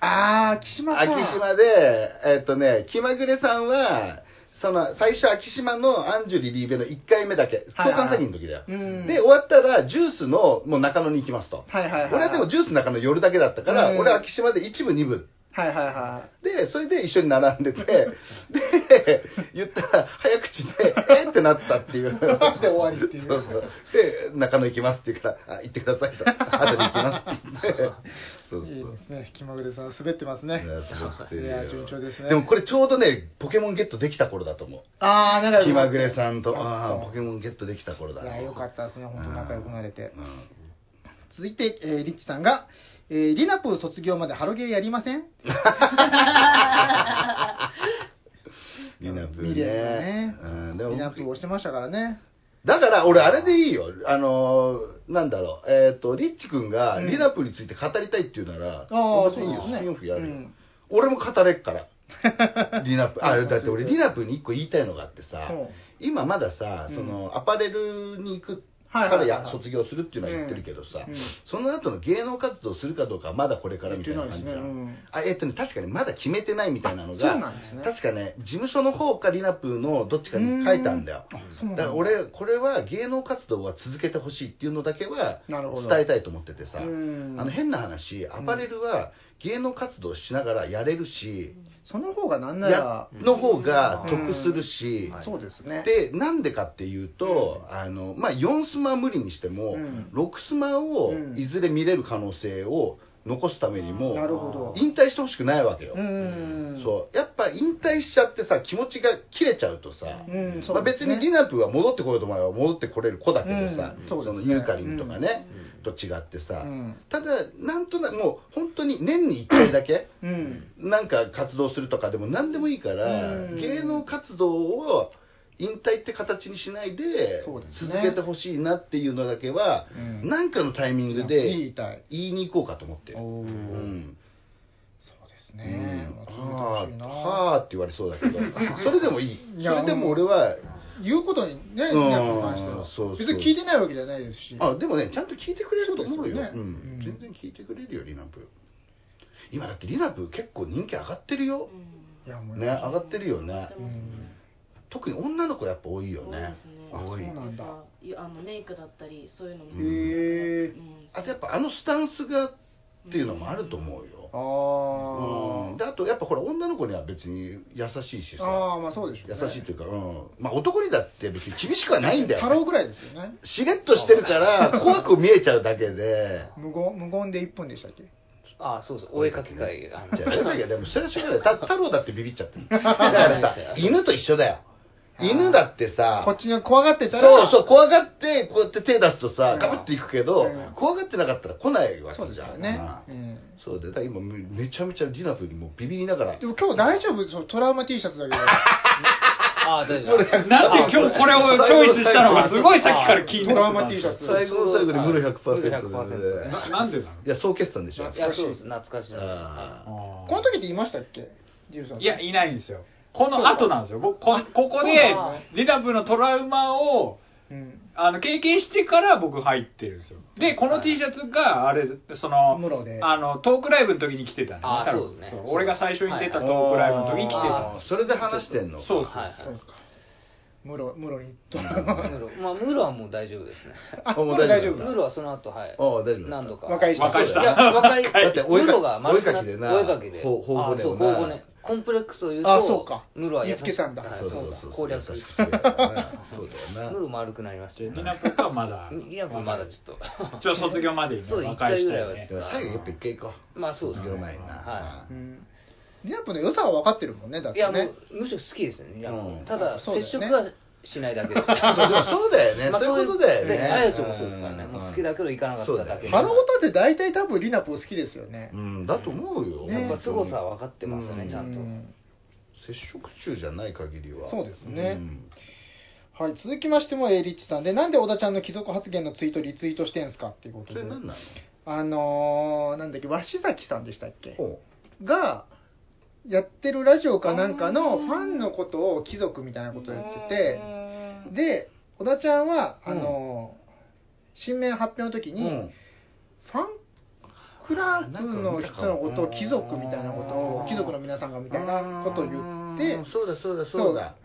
ああ、岸間か。昭島でえっとね気まぐれさんはその最初昭島のアンジュリリーベの1回目だけ交換詐欺の時だよ、うんで終わったらジュースのもう中野に行きますと。俺はでもジュースの中野寄るだけだったから、うん俺は昭島で一部二部はいはいはでそれで一緒に並んでて で言ったら早口で「えっ?」てなったっていうで終わりっていうそうそうで中野行きますって言うから「あ行ってください」と「後で行きます」って言ってそうい。そ ういいですね。気まぐれさん滑ってますねい。や順調ですねでもこれちょうどねポケモンゲットできた頃だと思うああ、気まぐれさんとああポケモンゲットできた頃だいや、よかったですね。本当仲良くなれてう。ん続いて、えーリッチさんが、えーリナプー卒業までハロゲーやりません？リナプーね。んでもリナプーをしてましたからね。だから俺あれでいいよ。あのーなんだろう。えっ、とリッチ君がうん。リナプーについて語りたいっていうなら、ああ、別にいいよ。そうですね。スピンオフやるよ、うん。俺も語れっから。リナプー。あうんだって俺リナプーに一個言いたいのがあってさ、うん。今まださうん。そのアパレルに行くはいはいはいはいからや卒業するっていうのは言ってるけどさ、うん。うんその後の芸能活動するかどうかはまだこれからみたいな感じじゃん、あえっとね確かにまだ決めてないみたいなのが確かね事務所の方かリナプーのどっちかに書いたん。だよだだから俺これは芸能活動は続けてほしいっていうのだけは伝えたいと思っててさあうん。の変な話アパレルは芸能活動しながらやれるし、その方がなんなやら、の方が得するし、うん。そうですね。でなんでかっていうと、あのまあ、4スマは無理にしても、うん。6スマをうん。いずれ見れる可能性を残すためにも、なるほど。引退してほしくないわけよ、うん。そう。やっぱ引退しちゃってさ気持ちが切れちゃうとさ、うん、まあ、別にリナプーは戻ってこようと思えば戻ってこれる子だけどさ、うん。そのユーカリンとかね、と違ってさ、うん。ただなんとなくもう本当に年に1回だけうん。なんか活動するとかでも何でもいいから、うん。芸能活動を引退って形にしないで続けてほしいなっていうのだけは、うん。なんかのタイミング言で。言いに行こうかと思って。うん、そうですね。うん。はあって言われそうだけど。それでもいい。いやそれでも俺は言うことにね、うん。ニヤに関しては。そうそう。別に聞いてないわけじゃないですし。あでもねちゃんと聞いてくれると思うよそうね。うん。うん。全然聞いてくれるよリナプ。今だってリナプ結構人気上がってるよ。いやもうね。上がってるよね。特に女の子やっぱ多いよね。多いね。あ多い。そうなんだ。あのメイクだったりそういうのも。うんへえうん。あとやっぱあのスタンスがっていうのもあると思うよあうん。であとやっぱほら女の子には別に優しいしあ。さ。ああ、まあそうでしょう、ね。優しいというか、うん、まあ男にだって別に厳しくはないんだよ、ね、太郎ぐらいですよね。しれっとしてるから怖く見えちゃうだけで。無言、無言で1分でしたっけ？あそうそう。お絵描き会。あのじゃあお絵描きはでもそれはしょうがない。た太郎だってビビっちゃってる。だからさ 犬と一緒だよ犬だってさこっちに怖がってたら。そうそう怖がってこうやって手出すとさうんガバッていくけど、うん怖がってなかったら来ないわそうけじゃんですよね。そうでだから今めめちゃめちゃディナプにもうビビりながらでも今日大丈夫？そうトラウマ T シャツだけど。あ大丈夫なんで今日これをチョイスしたのかすごいさっきから気にトラウマなって T シャツ。最後の最後にムロ100%ムロで、100%ななんでなのいや総決算でしょいやそうです懐かしいですこの時っていましたっけ。いや、いないんですよ。この後なんですよ。僕こここでリナプのトラウマを、うん。あの、経験してから僕入ってるんですよ。で、この T シャツが、あれ、その、室で。あの、トークライブの時に着てたね。あそうですね。俺が最初に出たトーークライブの時に着てた。あーそれで話してんのそうはいそうか。室、室にトラウムマ。ロまあムロはもう大丈夫ですね。あ、もう室大丈夫ムロはその後はい。ああ大丈夫何度か。和解した和解したいや若い。若いだってお絵ムロかが丸くなお絵描きでな。お絵描きで。ほう頬骨あそうコンプレックスを言うとあそうか。ムロは優し見つけたんだ。はいそうそうそう。攻略優しくするやつだなそうだよな。ムロ丸くなりましたでよ。リナプがまだ、リナプまだちょっと。一応卒業までそう一回ぐらいは。でも最後やっぱ一回行こう。まあそうですね。卒業前にな。はうん。リナップの良さは分かってるもんね、だってね。いやも。うむしろ好きですね。リナプうん。ただそうだよね。接触はしないだけです。そうでもそうだよね。まあそういうことだよね。であやちゃんもそうですからね。うん。もう好きだけど行かなかっただけ。でそうだよハロータって大体多分リナップ好きですよね。う。んだと思うよ。ねやっぱ凄さは分かってますよねうん。ちゃんと。うん接触中じゃない限りは。そうですね。ん。はい、続きましても、えーリッチさん。で、なんで小田ちゃんの貴族発言のツイートリツイートしてんすかっていうことで。それ、何なの？あのー、なんだっけ、鷲崎さんでしたっけ？ほが、やってるラジオかなんかのファンのことを貴族みたいなことを言ってて、で、小田ちゃんは、あのー新面発表の時に、ファンクラブの人のことを貴族みたいなことを、貴族の皆さんがみたいなことを言ってうん、そうだそうだそうだ。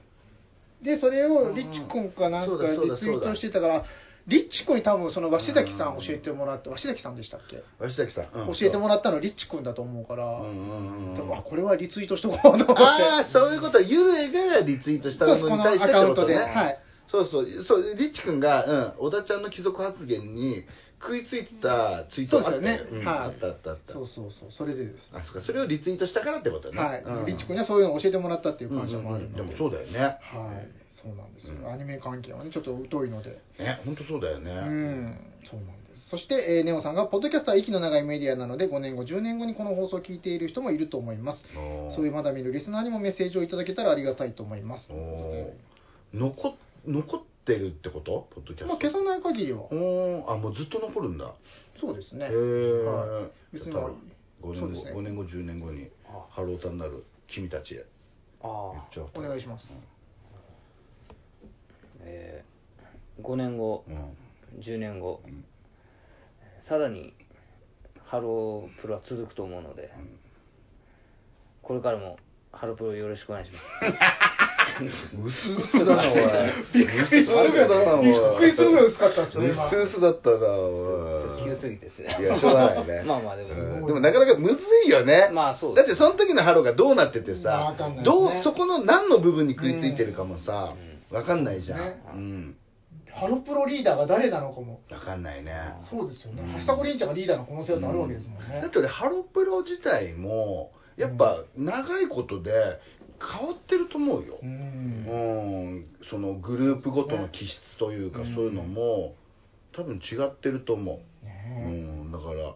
で、それをリッチ君かなんかリツイートしてたから、リッチ君に多分その鷲崎さん教えてもらって、鷲崎さんでしたっけ？鷲崎さん、うん。教えてもらったのリッチ君だと思うから、あ、これはリツイートしとこうと思って。ああそういうこと。ゆるえがリツイートしたそうです、こののに対してアカウントで。はい。そうそうそうリッチ君が、うん、小田ちゃんの貴族発言に食いついてたツイートそうあったよ、ね。あったあったあったそうそうそう、それでです。あそうかそれをリツイートしたからってことねはい。うんリッチ君にはそういうのを教えてもらったっていう感謝もあるので。うんうんうんでもそうだよねはい。そうなんですよ。うんアニメ関係はね、ちょっと疎いので。ね本当そうだよねうん、そうなんです。そして、えーネオさんが、ポッドキャストは息の長いメディアなので、5年後、10年後にこの放送を聞いている人もいると思います。そういうまだ見るリスナーにもメッセージをいただけたらありがたいと思います。おー残残ってるってこと？ポッドキャスト。まあ、消さない限りは、おーあもうずっと残るんだ。そうですね。へえ、はい。別には、5年後、ね。5年後10年後にハロータになる君たちへ。ああお願いします。えー5年後うん。10年後ん。さらにハロープロは続くと思うのでこれからもハロプロよろしくお願いします。うすうすだなおい。びっくりするぐらいだなおい。びっくりするぐらい薄かったっすねう今すうすだったなちょおいっと急すぎてですね。いやしょうがないね。まあまあでも。うんでもなかなかむずいよね。まあそうだってその時のハローがどうなっててまあさわかんないですね。どうそこの何の部分に食いついてるかもさうわかんないじゃん。ね。うん。ハロプロリーダーが誰なのかも。わかんないね。そうですよね。うん。橋迫鈴ちゃんがリーダーの可能性だってあるわけですもんね。だっ。て俺ハロプロ自体もやっぱ長いことで変わってると思うよ。う、。うん。ん、そのグループごとの気質というか、うんそういうのも多分違ってると思う、うねん、だから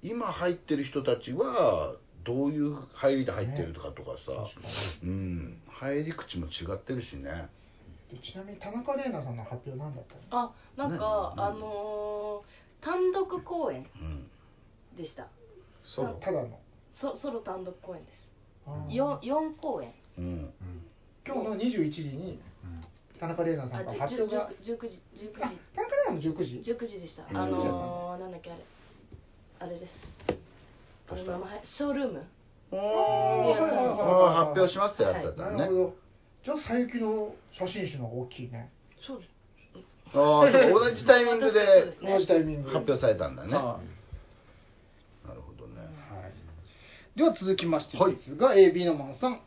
今入ってる人たちはどういう入りで入ってるとかとかさ、確かうん、入り口も違ってるしね。えちなみに田中玲奈さんの発表なんだったの？あなんか何？あのー単独公演うん。でした。そう。ただの？ソソロ単独公演です。あー。4, 4公演。うん。今日の21時に田中玲奈さあんから発表が。じゅ19時19あ時田中玲奈の19時。19時でした。うん。あのー、なんだっけあれ。あれです。あれ名前。ショールーム。あー。発表しますってやつだったね。なるほど。じゃあ佐伯の写真集の方が大きいね。そうです。ああそうか同じタイミングそうで同じタイミング発表されたんだねはなるほどねいはいでは続きましてですが、A B のマンさん。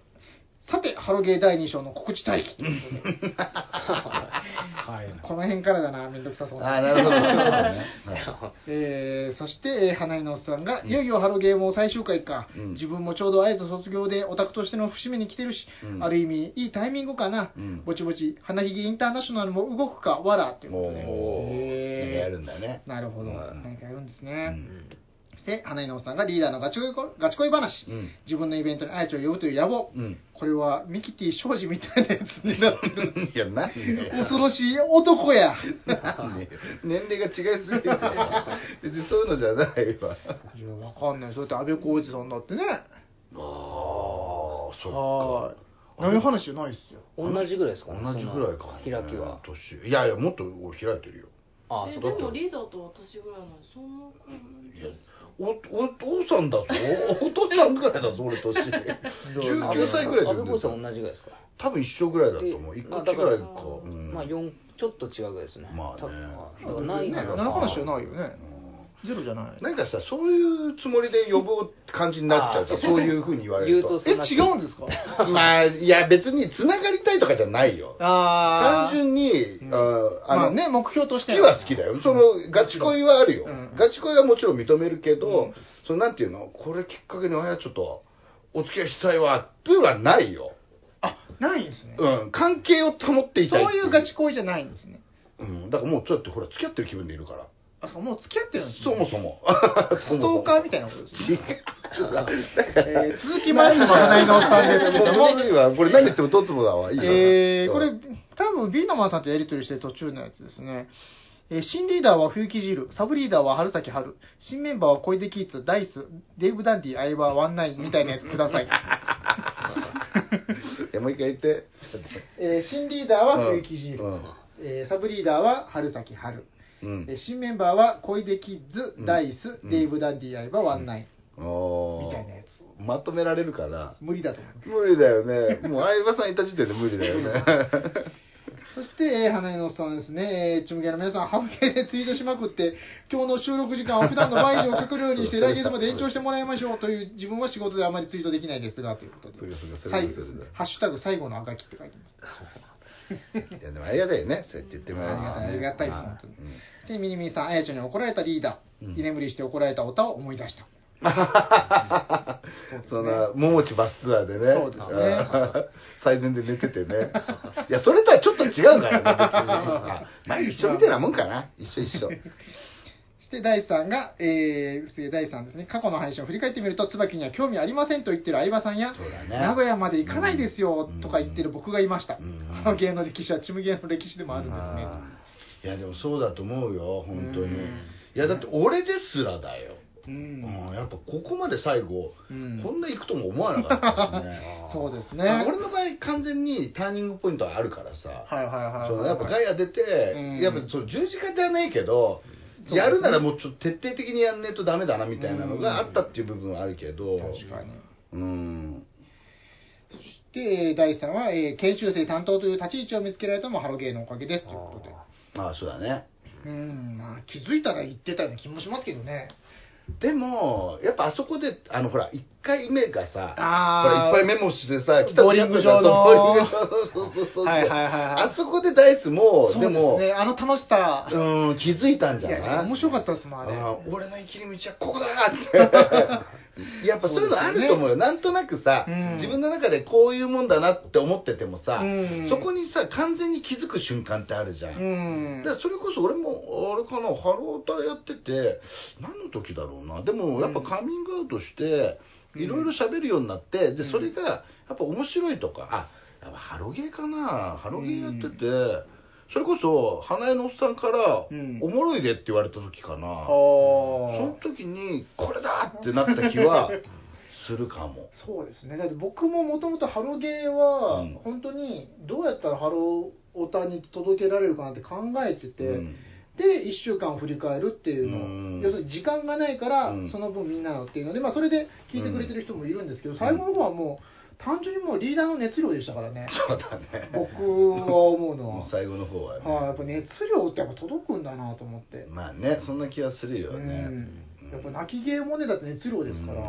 さてハロゲー第2章の告知待機。ということではい。この辺からだな。めんどくさそうああなるほど。えーそして、えー花井のおっさんが、いよいよハロゲーも最終回か、うん。自分もちょうどあえず卒業でオタクとしての節目に来てるし、うん。ある意味いいタイミングかな、うん。ぼちぼち花ひげインターナショナルも動くかわらということで。やるんだね。なるほど、うん。何かやるんですうね、ん。そして花井のおっさんがリーダーのガチ恋ガチ恋話、うん。自分のイベントにあやちを呼ぶという野望、うん。これはミキティ庄司みたいなやつになってる。いやなんで恐ろしい男や。なんで年齢が違いすぎるから 別にそういうのじゃないわ。いやわかんない。そうやって安倍浩二さんだってね。ああそっか。はい。何話じゃないっすよ。同じぐらいですかね。同じぐらいかもね。開きは。年。いやいやもっと俺開いてるよあえでもリーダーと私ぐらいなんでそんなことないんじゃないですか。おお父さんだぞ。お父さんぐらいだぞ俺年19歳ぐらいで安倍浩さん同じぐらいですか。多分一緒ぐらいだと思う。で一個違いか。まあだからうん。まあ4ちょっと違うぐらいですね。まあね。多分だからないねか。ら何話じゃないよねゼロじゃない。なんかさそういうつもりで呼ぶ感じになっちゃうさそういうふうに言われると。え違うんですか？まあいや別につながりたいとかじゃないよ。あ単純に、うん。あのまあね目標として好きは。好きだよ。そのガチ恋はあるよ、うん。ガチ恋はもちろん認めるけど、うん。そのなんていうの？これきっかけにあやちょっとお付き合いしたいわっていうのはないよ、あないんですね。うん、関係を保っていたいそういうガチ恋じゃないんですね。うん、だからもうちょっとほら付き合ってる気分でいるからあそうもう付き合ってるんですね。そもそも。ストーカーみたいなことです違ねう。えー続きましても花井のおっさんですけども。もういいわこれ何言ってもとつぼだわいいよえーこれうん、多分ビーナマンさんとやり取りしてる途中のやつですね。えー新リーダーは冬木汁、サブリーダーは春崎春、新メンバーは小出キッズ、ダイス、デーブ・ダンディ、相葉、ワンナインみたいなやつください。えもう一回言って。えー新リーダーは冬木汁、うん。えーサブリーダーは春崎春、うん。えー新メンバーは小出キッズ、うん。ダイス、うん。デーブ・ダンディ、相葉、ワンナイン。みたいなやつ。まとめられるかな無理だと思う。無理だよね。もう相葉さんいた時点で無理だよね。そして、えー花江のおっさんですね、えー、ちむげの皆さん、ハム系でツイートしまくって、今日の収録時間を普段の倍以上かけるようにして、来月まで延長してもらいましょうという、自分は仕事であまりツイートできないですが、ということで、そうかそうかそれ最後それそれハッシュタグ最後のあがきって書いてます。いやでもありがたいよね。そうやって言ってもらえるからね。ありがたいです、本当に。うん。そして、ミニミニさん、あやちゃんに怒られたリーダー、うん。居眠りして怒られたおたを思い出した。そね。その桃地バスツアーでね。そうですね。最前で寝ててね。いやそれとはちょっと違うからね別に。あまあ一緒みたいなもんかな。一緒一緒そして第3が、えー、第3ですね、過去の配信を振り返ってみると、椿には興味ありませんと言ってる相葉さんや、ね。名古屋まで行かないですようん。とか言ってる僕がいました。うん。この芸の歴史はちむ芸の歴史でもあるんですね。いやでもそうだと思うよ本当に。うん。いやだって俺ですらだよ。ううん。ん。やっぱここまで最後、うん。こんな行くとも思わなかったしね。そうですね。まあ俺の場合完全にターニングポイントはあるからさ、はいはいはいはい。やっぱガイア出て、うん。やっぱその十字架じゃないけど、やるならもうちょっと徹底的にやんねえとダメだなみたいなのがあったっていう部分はあるけど、確かに。うん。そして、第3は、えー研修生担当という立ち位置を見つけられたのもハロゲーのおかげですということで。まあそうだね。うん、まあ気づいたら言ってたような気もしますけどね。でもやっぱあそこであのほら1回目がさあー。ほらいっぱいメモしてさ来ボーリング場の。ボーリング場そうそうそうそうはいはいはいはい。あそこでダイスもそうでもすね、あの楽しさ。うん気づいたんじゃない？いや、面白かったですもん、あれ。俺の生きる道はここだって やっぱそういうのあると思うよ。なんとなくさ、うん。自分の中でこういうもんだなって思っててもさ、うん。そこにさ完全に気づく瞬間ってあるじゃん、うん。でそれこそ俺もあれかなハロータやってて何の時だろうな。でもやっぱカミングアウトしてうん。いろいろ喋るようになってでうん。それがやっぱ面白いとかあやっぱハロゲーかな。ハロゲーやってて、それこそ花江のおっさんから、うん。おもろいでって言われた時かな、あその時にこれだってなった日は するかも。そうですね。だって僕ももともとハロゲーはうん。本当にどうやったらハロオタに届けられるかなって考えてて、うん。で1週間振り返るっていうの。要するに時間がないから、うん。その分みんなのっていうので、まあ、それで聞いてくれてる人もいるんですけど、最後の方はもう単純にもうリーダーの熱量でしたからね。そうだね。僕は思うのは。最後の方はね、はい、やっぱ熱量ってやっぱ届くんだなと思って、まあねそんな気はするようねん、やっぱ泣き芸もねだって熱量ですから、うん。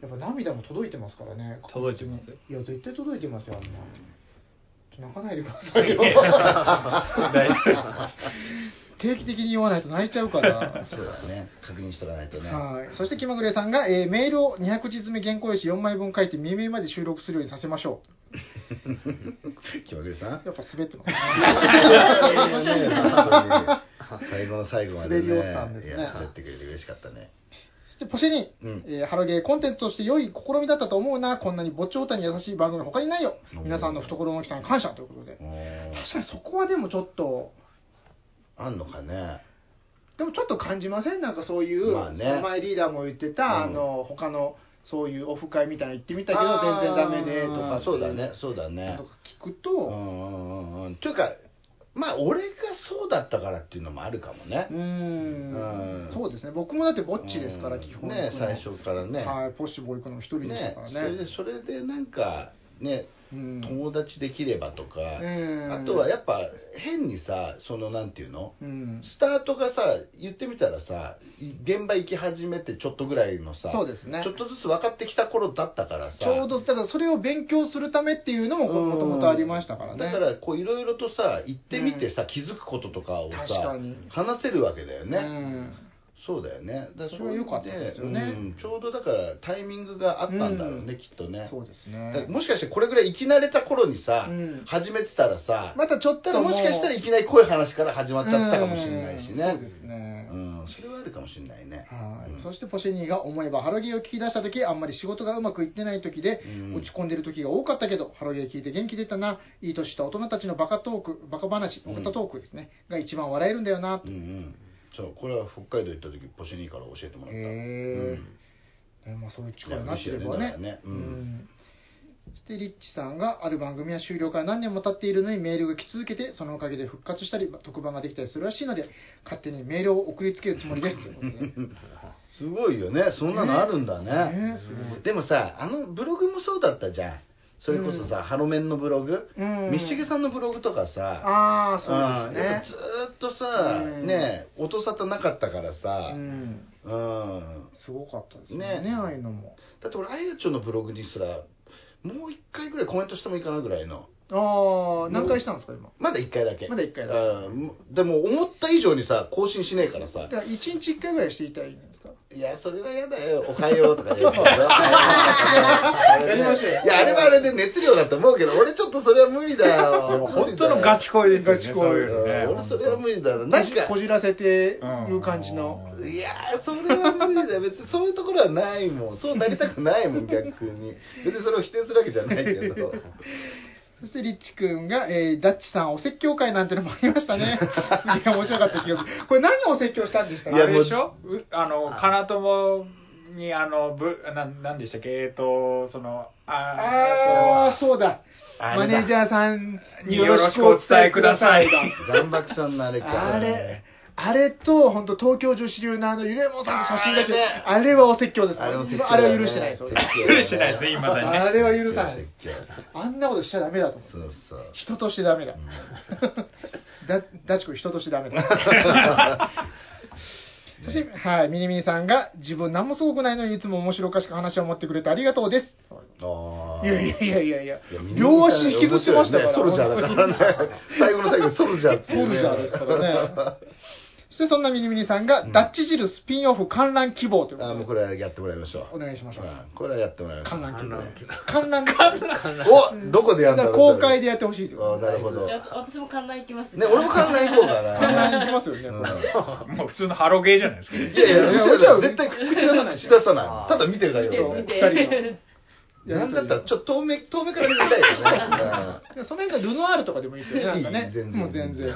やっぱ涙も届いてますからね。届いてますいや絶対届いてますよあんな。泣かないでくださいよ。大丈夫です定期的に言わないと泣いちゃうから。そうだね。確認しとかないとね。はい。そして気まぐれさんが、えーメールを200字詰め原稿用紙4枚分書いて未明まで収録するようにさせましょ 気まぐれさん？う。やっぱ滑ってます。ね。最後の最後まで、ね、滑りさんですね。滑ってくれて嬉しかったね。そしてポシェニ。ー、うん。えーハロゲーコンテンツとして良い試みだったと思うな。こんなにぼっちおたに優しい番組他にないよ。うん皆さんの懐の大きさに感謝ということで。確かにそこはでもちょっと、あんのかね。でもちょっと感じません？なんかそういう、まあね。前リーダーも言ってた、うん。あの、他の、そういうオフ会みたいなの行ってみたけど、全然ダメで、とかっていそうだねそうだね。とか聞くと、うんうんうんうん。というかまあ俺がそうだったからっていうのもあるかもね。ううん。そうですね。僕もだってぼっちですから、うん。基本ね最初からね。はいポッシブ行くのも一人でしたからね。それでそれでなんかねうん。友達できればとか、うん。あとはやっぱ変にさそのなんていうの？うん。スタートがさ言ってみたらさい現場行き始めてちょっとぐらいのさそうですね。ちょっとずつ分かってきた頃だったからさ。ちょうどだからそれを勉強するためっていうのももともとありましたからね。だからこういろいろとさ行ってみてさ、気づくこととかを確さ話せるわけだよね、うんそうだよね。だからそれは良かったですよね。うん。ちょうどだからタイミングがあったんだろうね、うん。きっとね。そうですね。もしかしてこれぐらい生き慣れた頃にさ、うん。始めてたらさまたちょっともしかしたらいきなり濃い話から始まっちゃったかもしれないしね。うん。そうですね。うん。それはあるかもしれないね。はい、うん。そしてポシェニーが思えばハロゲーを聞き出した時あんまり仕事がうまくいってない時で、うん。落ち込んでる時が多かったけどハロゲー聞いて元気出たな。いい年した大人たちのバカトークバカ話うんバカトークですね、が一番笑えるんだよな。とうんうんそうこれは北海道行った時ポシェニーから教えてもらった。へえ、ねまあ、そういう力になってればね。ねだからね。うん。ん。そしてリッチさんがある番組は終了から何年も経っているのにメールが来続けてそのおかげで復活したり特番ができたりするらしいので勝手にメールを送りつけるつもりです。ということですごいよね。そんなのあるんだね。ねでもさあのブログもそうだったじゃんそれこそさ、ハロメンのブログ、うん。みしげさんのブログとかさああそうですね。ずーっとさ、うん。ね音沙汰なかったからさう、ん。うん。すごかったですよねねああいうのも。だって俺あやちょのブログにすらもう一回ぐらいコメントしてもいいかなぐらいのああ何回したんですか今？まだ一回だけ。まだ一回だけ。うん。でも思った以上にさ更新しねえからさ。だから1日1回ぐらいしていたらいいんじゃないですか？いやそれは嫌だよ。おはようとか言うけど。ややりましょうよ。いやあれはあれで熱量だと思うけど俺ちょっとそれは無理だよ本当のガチ恋ですよねガチ恋そういうのね。うん俺それは無理だな。なんかこじらせてる感じの。うん。いやーそれは無理だよ。別にそういうところはないもん。そうなりたくないもん逆に。別にそれを否定するわけじゃないけどそしてリッチ君が、えーダッチさんお説教会なんてのもありましたね。すげえ面白かった気がする。これ何をお説教したんでした？かあれでしょ？うあの、金友に、あの、ぶ、な、なんでしたっけ？えっと、その、ああ、そうだ。マネージャーさんによろしくお伝えくださいだ。岩爆さんのあれかあれ、あれと、本当東京女子流のあの、ゆれもんさんの写真だけど、あれはお説教です。あれは許してないです。許してないですね、今だにね。あれは許さないです。あんなことしちゃダメだと思う。そうそう人としてダメだ。だ、ダチ君人としてダメだ。そして、はい、ミニミニさんが、自分何もすごくないのにいつも面白おかしく話を持ってくれてありがとうです。あーいやいやいやいやいやいや両足引きずってましたから。ソルジャーだからね最後の最後にソルジャーってソいうねルジャーですからね。そしてそんなミニミニさんが、ダッチ汁スピンオフ観覧希望というこあーもうとこれはやってもらいましょう。お願いしましょううん。これはやってもらいましょう。観覧希望観覧。観覧おどこでやるんだろう？公開でやってほしいですあよ。なるほど。じゃあ私も観覧行きますね。俺も観覧行こうかな。観覧行きますよね、もう普通のハロゲーじゃないですか。いやいや、いやうちは絶対口出さない。口出さない。ただ見てるだけだよ。ね。見て二人の。なんだったら、ちょっと遠目、遠目から見たいよね。でその辺がルノアールとかでもいいですよね、なんかね。いい全然。もう全然。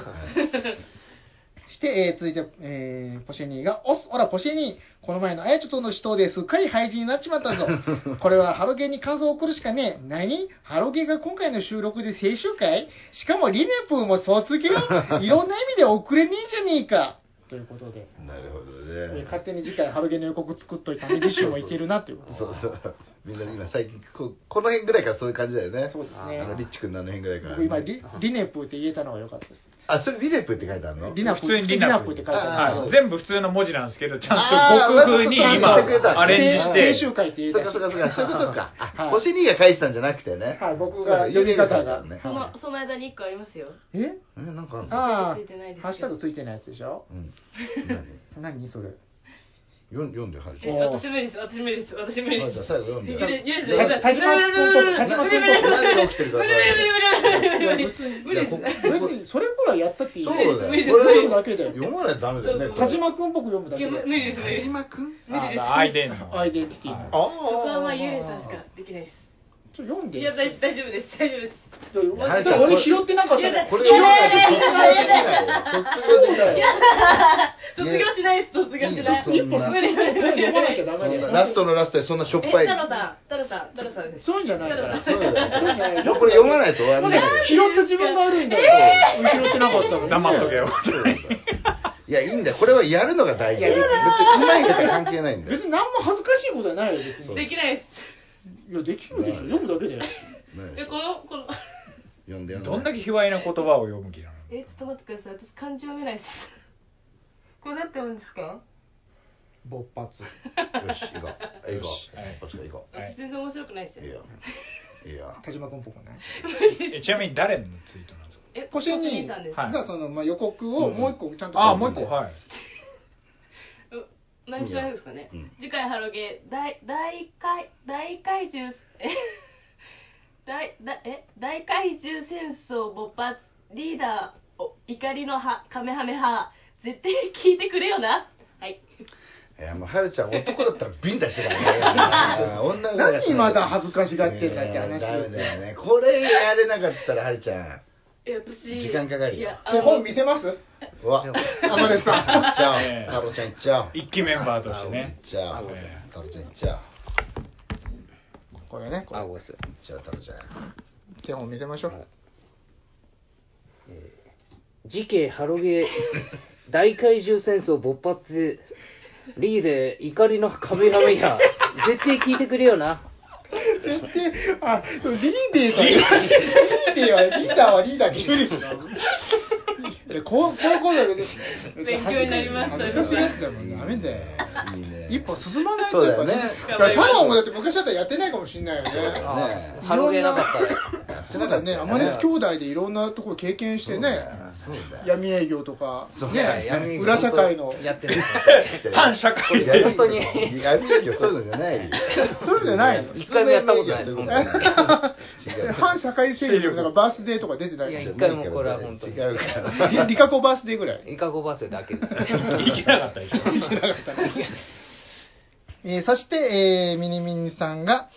して、えー続いて、えーポシェニーが、おっ、ほら、ポシェニー、この前のあやちょとの死闘ですっかり廃人になっちまったぞ。これはハロゲーに感想を送るしかねえ。何？ハロゲーが今回の収録で最終回しかもリネプーも卒業？いろんな意味で遅れねえじゃねえか。ということで、なるほどね。えー勝手に次回ハロゲーの予告作っといたんで、次週もいけるなということで。そうそうみんな今最近ここの辺ぐらいからそういう感じだよね。そうですね。あのリッチ君のあの辺ぐらいから僕今リ、リネプーって言えたのが良かったです。あそれリネプって書いてあるの？リナプ普通にリナプリナプって書いてある。はい、全部普通の文字なんですけど、ちゃんと極風に今そうしてくれた、アレンジして、編集会って言えたしそうかそうかそうか。そういうことかはい。あ星兄が書いてたんじゃなくてね。はい僕が読み方が。ね。そのその間に1個ありますよ。え？えなんかあるの？ハッシュタグついてないやつでしょ？うん。何？何それ？読ん読んではるえ私無理です。私無理です。私無理です。じゃあ最後読んで。田島君と田島君と何が起きてるか無理無理無理無理無理それぐらいやったっていいそうねだ無理ですよこれ読むだけだよ読まないとダメだよね田島君っぽく読むだいやけで無理です無理です田島君無理ですあアイデンの。アイデンティティのはいあそこはまああゆえさんしかできないですちょ読んで。いや大大丈夫です大丈夫です。はいだから俺拾ってなかったこれ読まないと卒業できないよ。卒業しないです卒業しない。いいよそんな。無理無理無理。無理読まなきゃダメだよ。ラストのラストでそんなしょっえぱい。太郎さん太郎さん。太郎さんそうじゃないから。そうじゃないこれ読まないと終わんない。よ拾った自分が悪いんだよ。拾ってなかったのに。黙っとけよ。いやいいんだよ。これはやるのが大事別にうまい下手関係ないんだよ。別に何も恥ずかしいことはないよ別に。できないですいやできるでしょ。読むだけだよねえ。このこの。読んでどんだけ卑猥な言葉を読む気なのえちょっと待ってください。私漢字読めないです。これなんて読むんですか？勃発。よし行こう。行こう。行こはい。私全然面白くないですよ。ういいよ。いいよ。田島君っぽくないえちなみに誰のツイートなんですか？えポシェニーポさんです。はいがその、まあ、予告をもう一個ちゃんとああ、もう一個、はい。う何時なんですかね、うん。次回ハロゲー大大怪大怪獣え？大大え？大怪獣戦争勃発リーダーお怒りのはカメハメハ絶対聞いてくれよな。はい。いやもうはるちゃん男だったらビンタしてたからね。女の子が何まだ恥ずかしがってんだって話だよね。これやれなかったらはるちゃんえ私時間かかるよ。いやあ手の本見せます？うわ。アマレスさん行っちゃおう。ええ。太郎ちゃん行っちゃおう。一期メンバーとしてね。行っちゃおうええ。太郎ちゃん行っちゃおう。これねこれ。あごめんなさい。行っちゃおう太郎ちゃん。手本見せましょう、はい。次期ハロゲー大怪獣戦争勃発リーで怒りのカメハメや 絶対聞いてくれよな。絶対あリーデーとリーデーはリーダーはリーダーって言うでしょこうこういうことだけど。勉強になりました恥ずかしいやつだもんダメだよ。いいね一歩進まないそうだよね。やっぱり太郎もだって昔だったらやってないかもしれないよね。そうだよね。ハロゲーなかったらやっかったよアマレス兄弟でいろんなところ経験してね、闇営業とか、そうね。裏社会の、やってる。反社会。闇本当に闇営業そういうのじゃないよ。そういうのじゃないの。一回もやったことない反社会勢力なんかバースデーとか出てないいやで一回もこれは本当に。違うからリリカコバースデーぐらい。イカゴバスだけですねいけなかったでしょ。えーそして、えーミニミニさんが、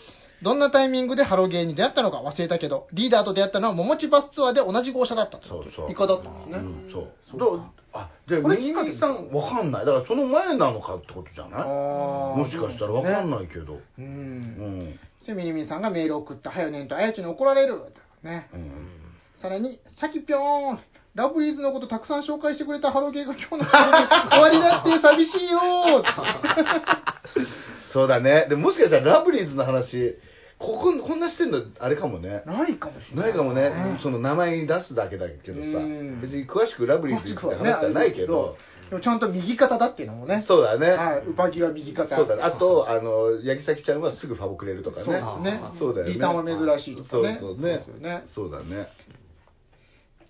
どんなタイミングでハロゲーに出会ったのか忘れたけど、リーダーと出会ったのは桃地バスツアーで同じ号車だったと。そうそう。イカだったんですね。うん。そう。そうだあでこれミニミニさんわかんない。だからその前なのかってことじゃない？ももしかしたらわかんないけど。う。うん。ん。そしてミニミニさんがメールを送った、はよねんとあやちに怒られる。ね。うん。さらに、さきぴょーん。ラブリーズのことたくさん紹介してくれたハロゲーが今日の終わりだって寂しいよー そうだね。でもしかしたらラブリーズの話こここんなしてんのあれかもね。ないかもしれない。ないかもね、その名前に出すだけだけどさ。うん。別に詳しくラブリーズについて話してはないけど、でもちゃんと右肩だっていうのもね。そうだね、はい、ウパギは右肩。そうだね。あとあの八木咲ちゃんはすぐファボくれるとかね。そうですね。そうだよね。リターンは珍しいとかね。そうそうね。そうだね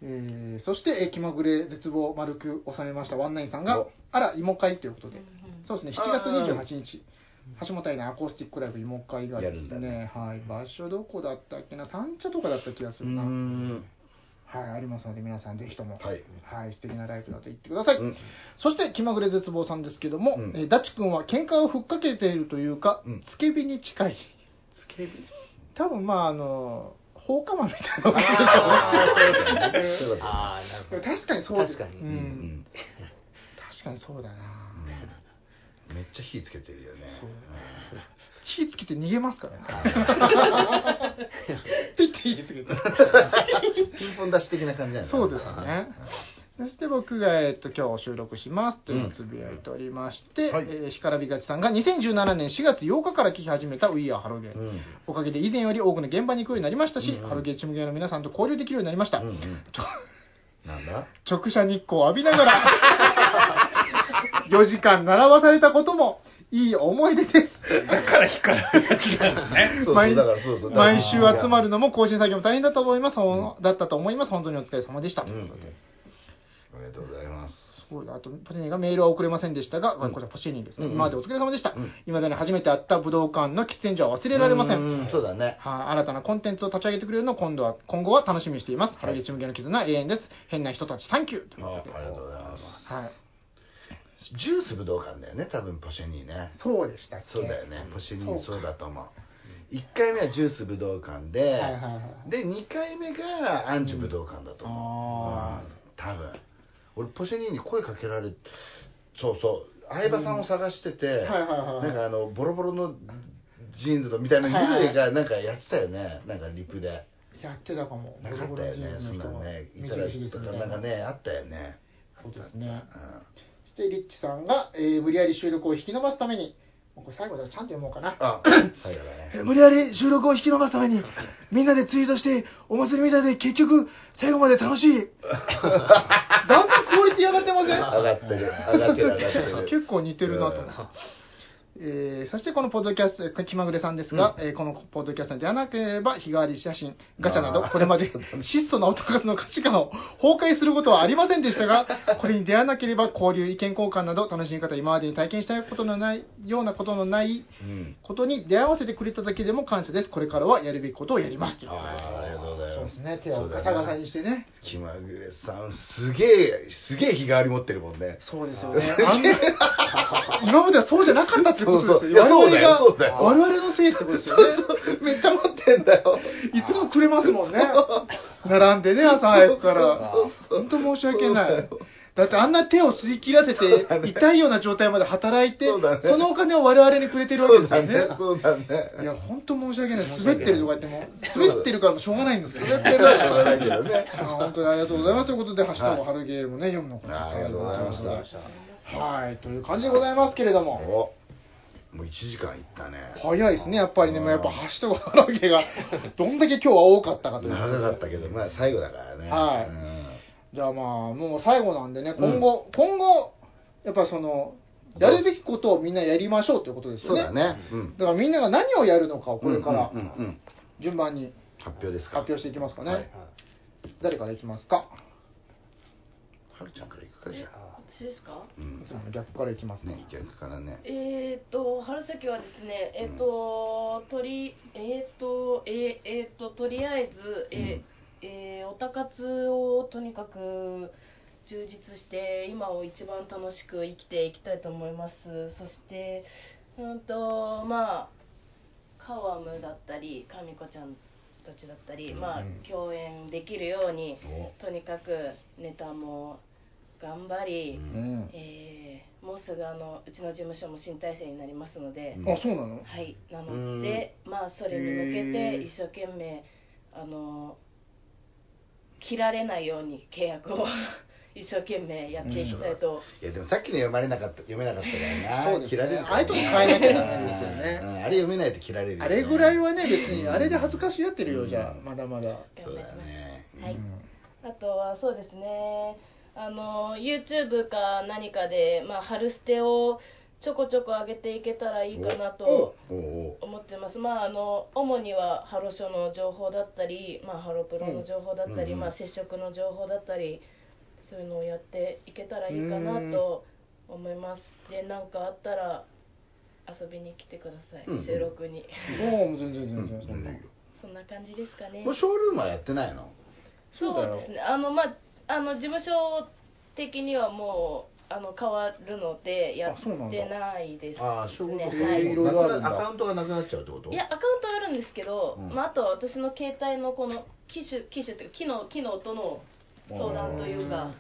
えーそして、えー気まぐれ絶望丸く収めましたワンナインさんがお、あら、芋会ということで。うんうん。そうですね、7月28日。橋本愛のアコースティックライブ芋会がですやるんだね、はい、場所どこだったっけな、三茶とかだった気がすうるな。ん。はい、ありますので、皆さんぜひとも、はい。はい、素敵なライブだと言ってください。うん。そして、気まぐれ絶望さんですけども、うん。えーダチ君は喧嘩をふっかけているというか、うん。つけ火に近い。つけ火？多分、まあ、あの、放火魔みたいなことでしょうね。あなるほど確かにそうです確かに。ううん。ん確かにそうだな。めっちゃ火つけてるよね。火つけて逃げますからね。ピッて火つけて。ピンポン出し的な感じなんだ。そうですね。そして僕が、えっと、今日収録しますというのをつぶやいておりまして、はいえー干からびがちさんが2017年4月8日から聞き始めた We Are ハロゲー、うんおかげで以前より多くの現場に行くようになりましたし、うんうんハロゲーチームゲーの皆さんと交流できるようになりました。うんうんなんだ？直射日光を浴びながら4時間習わされたこともいい思い出です。だから引っかかりがちなんですね。そうそう毎だからそうそうだから毎週集まるのも更新作業も大変だったと思います。だったと思います。本当にお疲れ様でした。うんうんありがとうございます。そうだあと、ポシェニーがメールは送れませんでしたが、これはポシェニーです。ね。うん。今までお疲れ様でした。うん。今までに初めて会った武道館の喫煙所は忘れられません。うそうだね。はい、新たなコンテンツを立ち上げてくれるのを今度は、今後は楽しみにしています。原口向けの絆、永遠です。変な人たち、サンキュー。あありがとうございます。はい。ジュース武道館だよね多分ポシェニーね。そうでしたっけ？そうだよね。ポシェニーそうだと思う。1回目はジュース武道館で、はいはいはいで2回目がアンジュ武道館だと思う、うん。多分俺ポシェニーに声かけられそうそう相葉さんを探してて、はいはいはいなんかあのボロボロのジーンズのみたいな幽霊がなんかやってたよねなんかリプで。やってたかも。なかったよねそんなのね。いたらとかなんかねあったよね。そうですね。うん。そして、リッチさんが、えー無理やり収録を引き延ばすために、これ最後だちゃんと読もうかな。あ 最後だね無理やり収録を引き延ばすために、みんなでツイートして、お祭りみたいで結局、最後まで楽しい。だんだんクオリティ上がってません？上がってる上がってる上がってる結構似てるなと思って。えーそしてこのポッドキャスト、気まぐれさんですが、えーこのポッドキャストではなければ、日替わり写真、ガチャなど、これまで質素な男活の価値観を崩壊することはありませんでしたが、これに出会わなければ交流、意見交換など、楽しみ方、今までに体験したことのない、ようなことのないうんことに出会わせてくれただけでも感謝です。これからはやるべきことをやります。ということであーありがとうございますそうですね、手をガサガサにしてね。気まぐれさんすげえすげえ日替わり持ってるもんねそうですよね。あんな今まではそうじゃなかったってことですよ。そうそう我々がそうだよ我々のせいってことですよね。めっちゃ持ってんだよいつもくれますもんね。並んでね、朝早くから。本当申し訳ないそうだってあんな手を吸い切らせて、痛いような状態まで働いて、そうだねそのお金を我々にくれてるわけそうだですよねね。そうだねいや、本当申し訳ない。滑ってるとか言っても、滑ってるからもしょうがないんですけど、滑ってるはしょうがないけどねあ本当にありがとうございます。ということで、ハッシュタグ春ゲームね、読むのかあありがとうございましたはい、という感じでございますけれども。おもう1時間いったね。早いですね、やっぱりね、もうやっぱハッシュタグ春ゲーが、どんだけ今日は多かったかという。長かったけどまあ最後だからね。はい。うん。じゃあまあ、もう最後なんでね、今後、今後、やっぱその、やるべきことをみんなやりましょうということですよね。そうだね。うん。だからみんなが何をやるのかをこれからうんうんうん順番に発表ですか。発表していきますかね。はい誰からいきますか？はるちゃんからいくかじえゃあ私ですか？うん。逆からいきますね。ね逆からね。えー、と春先はですねえっ、と、とりえっ、とえーえーととりあえずえーえーおたかつをとにかく充実して今を一番楽しく生きていきたいと思います。そしてうんとまあカワムだったりかみこちゃんたちだったり、まあうん。共演できるようにお。とにかくネタも頑張り、ううん。えーもうすぐあのうちの事務所も新体制になりますので、うん。あ、そうなの？はいなのでまあそれに向けて一生懸命あの切られないように契約を 一生懸命やっていきたいと、いやでもさっきの読まれなかった読めなかったからな。そうですね。切られるああいうとこ変えなきゃダメですよね。うん。あれ読めないと切られるよね。あれぐらいはね、別に、あれで恥ずかしがってるよ、うんじゃあ、まだまだ。そうだね。はい。うんあとはそうですねあの YouTube か何かで、まあ、春捨てをちょこちょこ上げていけたらいいかなと思ってます、まあ、あの主にはハロ書の情報だったり、まあ、ハロプロの情報だったり、うんまあ、接触の情報だったりそういうのをやっていけたらいいかなと思います。で何かあったら遊びに来てください、うん収録に。もう全然全うん然、そんな。そんな感じですかね。ショールームはやってないの？そうですね。あのまああの事務所的にはもうあの変わるのでやってないですね。ああそういうことはいいろいろあるんだ。アカウントがなくなっちゃうってこと？いやアカウントはあるんですけど、うん。まあ、あとは私の携帯のこの機種機種っていうか機能機能との相談というか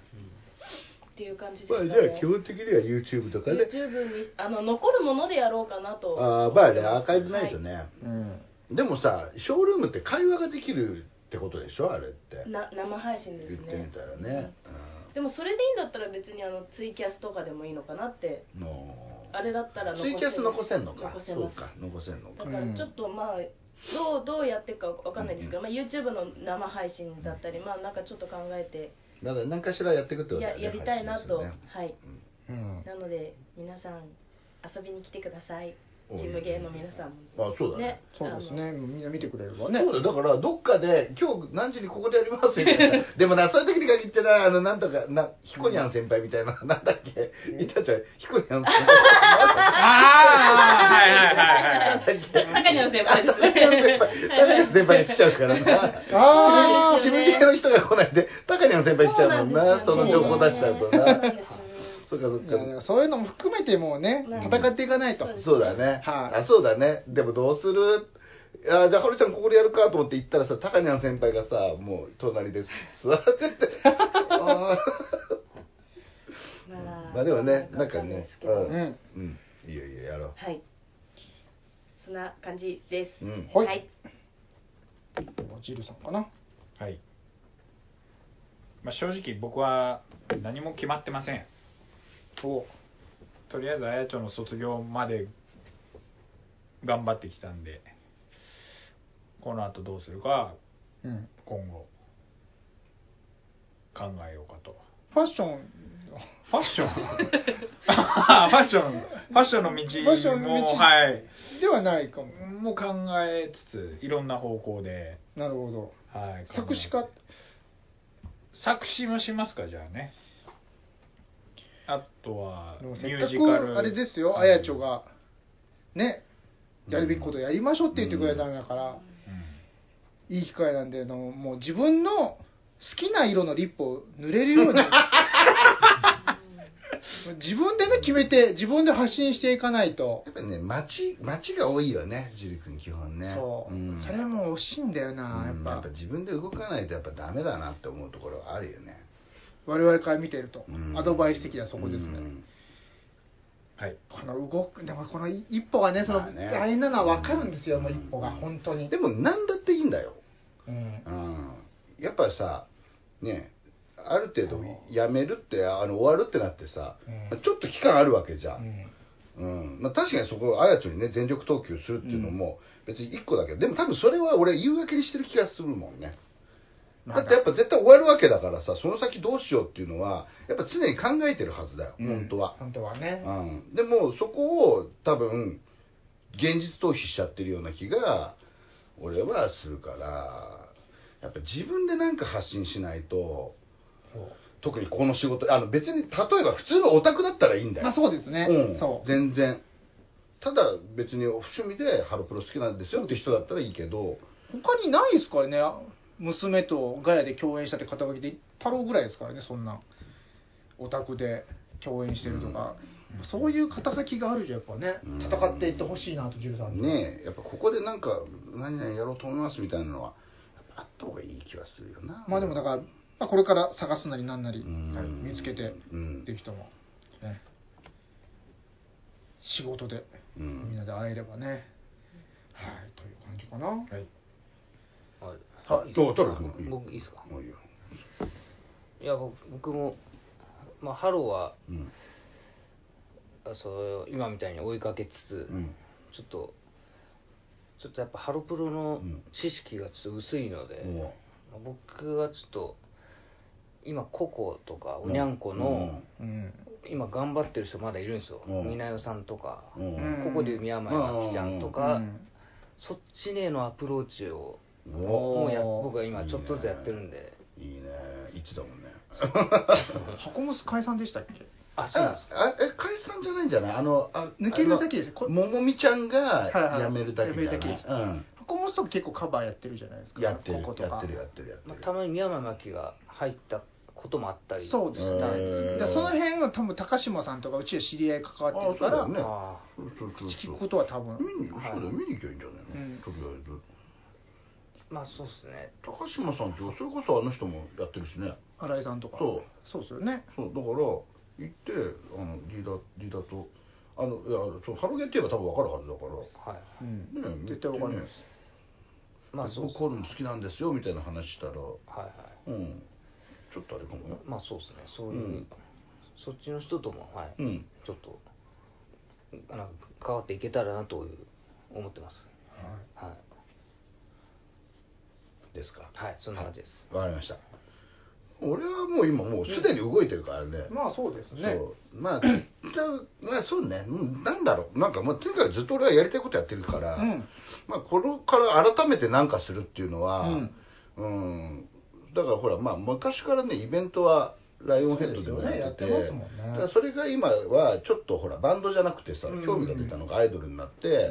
っていう感じですまあかね、じゃあ基本的には YouTube とかね。YouTube にあの残るものでやろうかなと。ああまあねアーカイブないとね、うんでもさショールームって会話ができるってことでしょあれって。な生配信ですね。言ってみたらね、でもそれでいいんだったら別にあのツイキャスとかでもいいのかなって。う。んのあれだったらツイキャス残せんのか？残せます。そうか残せんのか。だからちょっとまあどうどうやっていくかわかんないですけど、まあ、YouTube の生配信だったりまあなんかちょっと考えて。まだ何かしらやっていくってことだよねややりたいなと、すよね。はい。うん。なので皆さん遊びに来てくださいチームゲーの皆さんも。あそうだね。そうですね。みんな見てくれればね。そうだよだからどっかで今日何時にここでやりますみたいな。でもなそういう時に限ってなあのなんとかなひこにゃん先輩みたいな、なんだっけ？いたじゃん。ひこにゃん先輩。ああはいはいはいはい。高にゃん先輩ですね高にゃん先輩。高にゃん先輩に来ちゃうからな。あー。ちむぎの人が来ないで高にゃん先輩来ちゃうもんな。その情報出しちゃうとそうかそっいやだかからそういうのも含めてもうねうん。戦っていかないと。そうそうだね、はい。あそうだね。でもどうする？あじゃあ、はるちゃんここでやるかと思って行ったらさ、高にゃん先輩がさ、もう隣で座ってて、あ まあでもね、なんかね、う、うん。ん。うん、いいよいいよ、やろはい。そんな感じです、う。うん。はい。はい。ジルさんかな？はい、まあ、正直僕は何も決まってませんおとりあえずあやちょの卒業まで頑張ってきたんでこの後どうするかうん。今後考えようかと。ファッション。ファッション？ファッション。ファッションの道ファッションの道。もはい。ではないかも。もう考えつついろんな方向で、なるほど。はい、作詞家作詞もしますかじゃあねあとはミでもせっかュージカル。くあれですよあやちょが。ね。やるべきことやりましょうって言ってくれたんだから、うん。いい機会なんであのもう自分の好きな色のリップを塗れるように。自分でね決めて自分で発信していかないと、やっぱりね、街、街が多いよね、ジル君基本ね。そう、ん。それも惜しいんだよな、うんやっぱ自分で動かないとやっぱダメだなって思うところはあるよね。我々から見てると、うん。アドバイス的にはそこですね、うん。はい。この動くでもこの一歩がねそのまあね。大変なのは分かるんですよ、もううん一歩が本当に。でも何だっていいんだよ。うん。うん。やっぱさ、ね、ある程度やめるって、あの終わるってなってさ、うん。ちょっと期間あるわけじゃ。うん。んうん。まあ、確かにそこあやちょにね全力投球するっていうのも別に1個だけど、でも多分それは俺言い訳にしてる気がするもんねだ。ってやっぱ絶対終わるわけだからさその先どうしようっていうのはやっぱ常に考えてるはずだよ、本当は、本当はね、うん、でもそこを多分現実逃避しちゃってるような気が俺はするからやっぱ自分で何か発信しないと特にこの仕事あの別に例えば普通のオタクだったらいいんだよ、まあそうですね、うん、そう。全然。ただ別に趣味でハロプロ好きなんですよって人だったらいいけど。他にないですからね娘とガヤで共演したって肩書きで太郎ぐらいですからねそんな。オタクで共演してるとか、そういう肩書きがあるじゃんやっぱね、うん。戦っていってほしいなとジルさんに。ねえやっぱここでなんか何々やろうと思いますみたいなのはやっぱあった方がいい気はするよな。まあでもだから、まあ、これから探すなりなんなり、うん。はい見つけて、うん。ぜひともね。仕事でうん。みんなで会えればね、はいという感じかな。はい。はいはい。どうトラ君。僕いいですか？もういいよ。いや僕僕も、まあ、ハローはうん。あそう今みたいに追いかけつつ、うん。ちょっとちょっとやっぱハロプロのうん。知識がちょっと薄いので、もまあ僕はちょっと今ココとかおにゃんこの、うん。今頑張ってる人まだいるんですよ。う。んみなよさんとか、うう。んうんここでいう宮前あきちゃんとか、うん。そっちへのアプローチをおもうや僕は今ちょっとずつやってるんで。いいね。いつだもんね。箱モス解散でしたっけ？あそうなんですか？ああえ解散じゃないんじゃない？あのあ抜けるだけですあのももみちゃんがはいはい。辞めるだけじゃない、辞めるだけですうん。箱モスとか結構カバーやってるじゃないですかやってるこことか。やってるやってるやってまあ、るたまに宮前真紀が入ったこともあったり。そうですね。でその辺は多分高島さんとかうちは知り合い関わってるからあそうだよね聞くことは多分。見にそうだよ見に行きゃいいんじゃないの、うん。とりあえずまあそうですね。高島さんってそれこそあの人もやってるしね。新井さんとか。そう。そうですよね。そうだから行ってあのリーダーリーダーとあのいやそうハロゲンって言えば多分分かるはずだから。はい。うん。ね絶対わかりますまあそう僕こういうの好きなんですよみたいな話したら。はいはい。うん。ちょっとあれかもよ。まあそうですね。そういう、うん。そっちの人ともはい、うん。ちょっとなんか変わっていけたらなという思ってます。はいですか？はいそんな感じです、わかりました。俺はもう今もうすでに動いてるからね、まあそうですね。まあじゃあまあそうね。うんなんだろう。なんかもうとにかくずっと俺はやりたいことやってるから、うん。まあこれから改めて何かするっていうのはうん。うん。だからほらまあ昔からねイベントはライオンヘッドでもやってて。やってますもんね。だからそれが今はちょっとほらバンドじゃなくてさうん。興味が出たのがアイドルになって、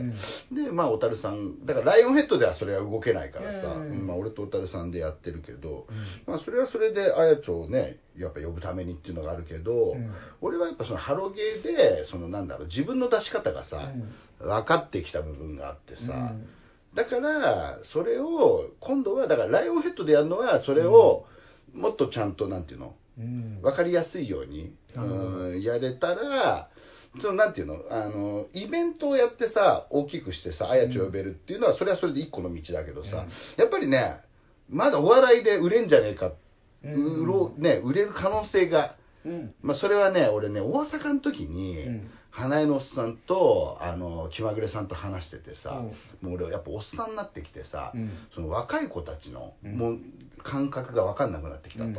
でまあ小樽さんだからライオンヘッドではそれは動けないからさ、うん。うんまあ、俺と小樽さんでやってるけど、まあそれはそれであやちょをねやっぱ呼ぶためにっていうのがあるけど、うん。俺はやっぱそのハロゲーでそのなんだろう自分の出し方がさ、分かってきた部分があってさ、うん。だからそれを今度はだからライオンヘッドでやるのはそれをもっとちゃんとなんていうのうん。分かりやすいように、うんやれたらそのなんていうのあのイベントをやってさ大きくしてさあやちを呼べるっていうのはそれはそれで一個の道だけどさ、やっぱりねまだお笑いで売れんじゃねえか、うん。売ろうね、売れる可能性が、うん。まあ、それはね俺ね大阪の時に、うん。花江のおっさんとあの気まぐれさんと話しててさ、うん。もう俺やっぱおっさんになってきてさ、うん。その若い子たちの、うん。もう感覚が分かんなくなってきたと、うん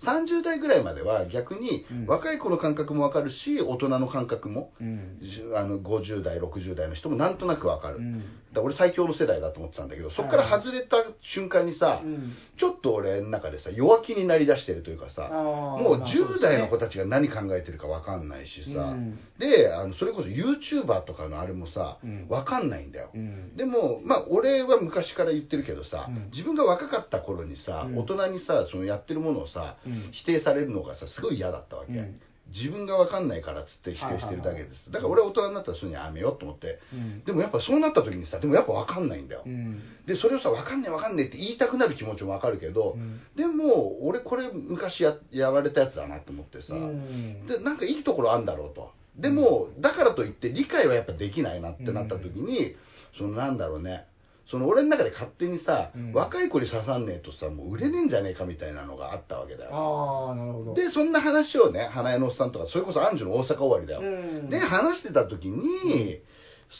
30代ぐらいまでは逆にうん。若い子の感覚も分かるし大人の感覚も、あの50代60代の人もなんとなく分かる、うんだ俺最強の世代だと思ってたんだけどそこから外れた瞬間にさ、うん。ちょっと俺の中でさ弱気になりだしてるというかさもうまあそうですね。10代の子たちが何考えてるか分かんないしさ、うん。であのそれこそ YouTuber とかのあれもさ、うん。分かんないんだよ、うん。でもまあ俺は昔から言ってるけどさ、うん。自分が若かった頃にさ、うん。大人にさそのやってるものをさ、うん。否定されるのがさすごい嫌だったわけ、うん自分が分かんないからっつって否定してるだけです、だから俺は大人になったらそういうのやめようと思って、うん。でもやっぱそうなった時にさでもやっぱ分かんないんだよ、うん。でそれをさ分かんない分かんないって言いたくなる気持ちも分かるけど、うん。でも俺これ昔ややられたやつだなと思ってさ、うん。でなんかいいところあんだろうと。でも、だからといって理解はやっぱできないなってなった時に、そのなんだろうねその俺の中で勝手にさ、うん。若い子に刺さんねえとさもう売れねえんじゃねえかみたいなのがあったわけだよ。ああなるほど。でそんな話をね花江のおっさんとかそれこそアンジュの大阪終わりだよ、うん。で話してた時に、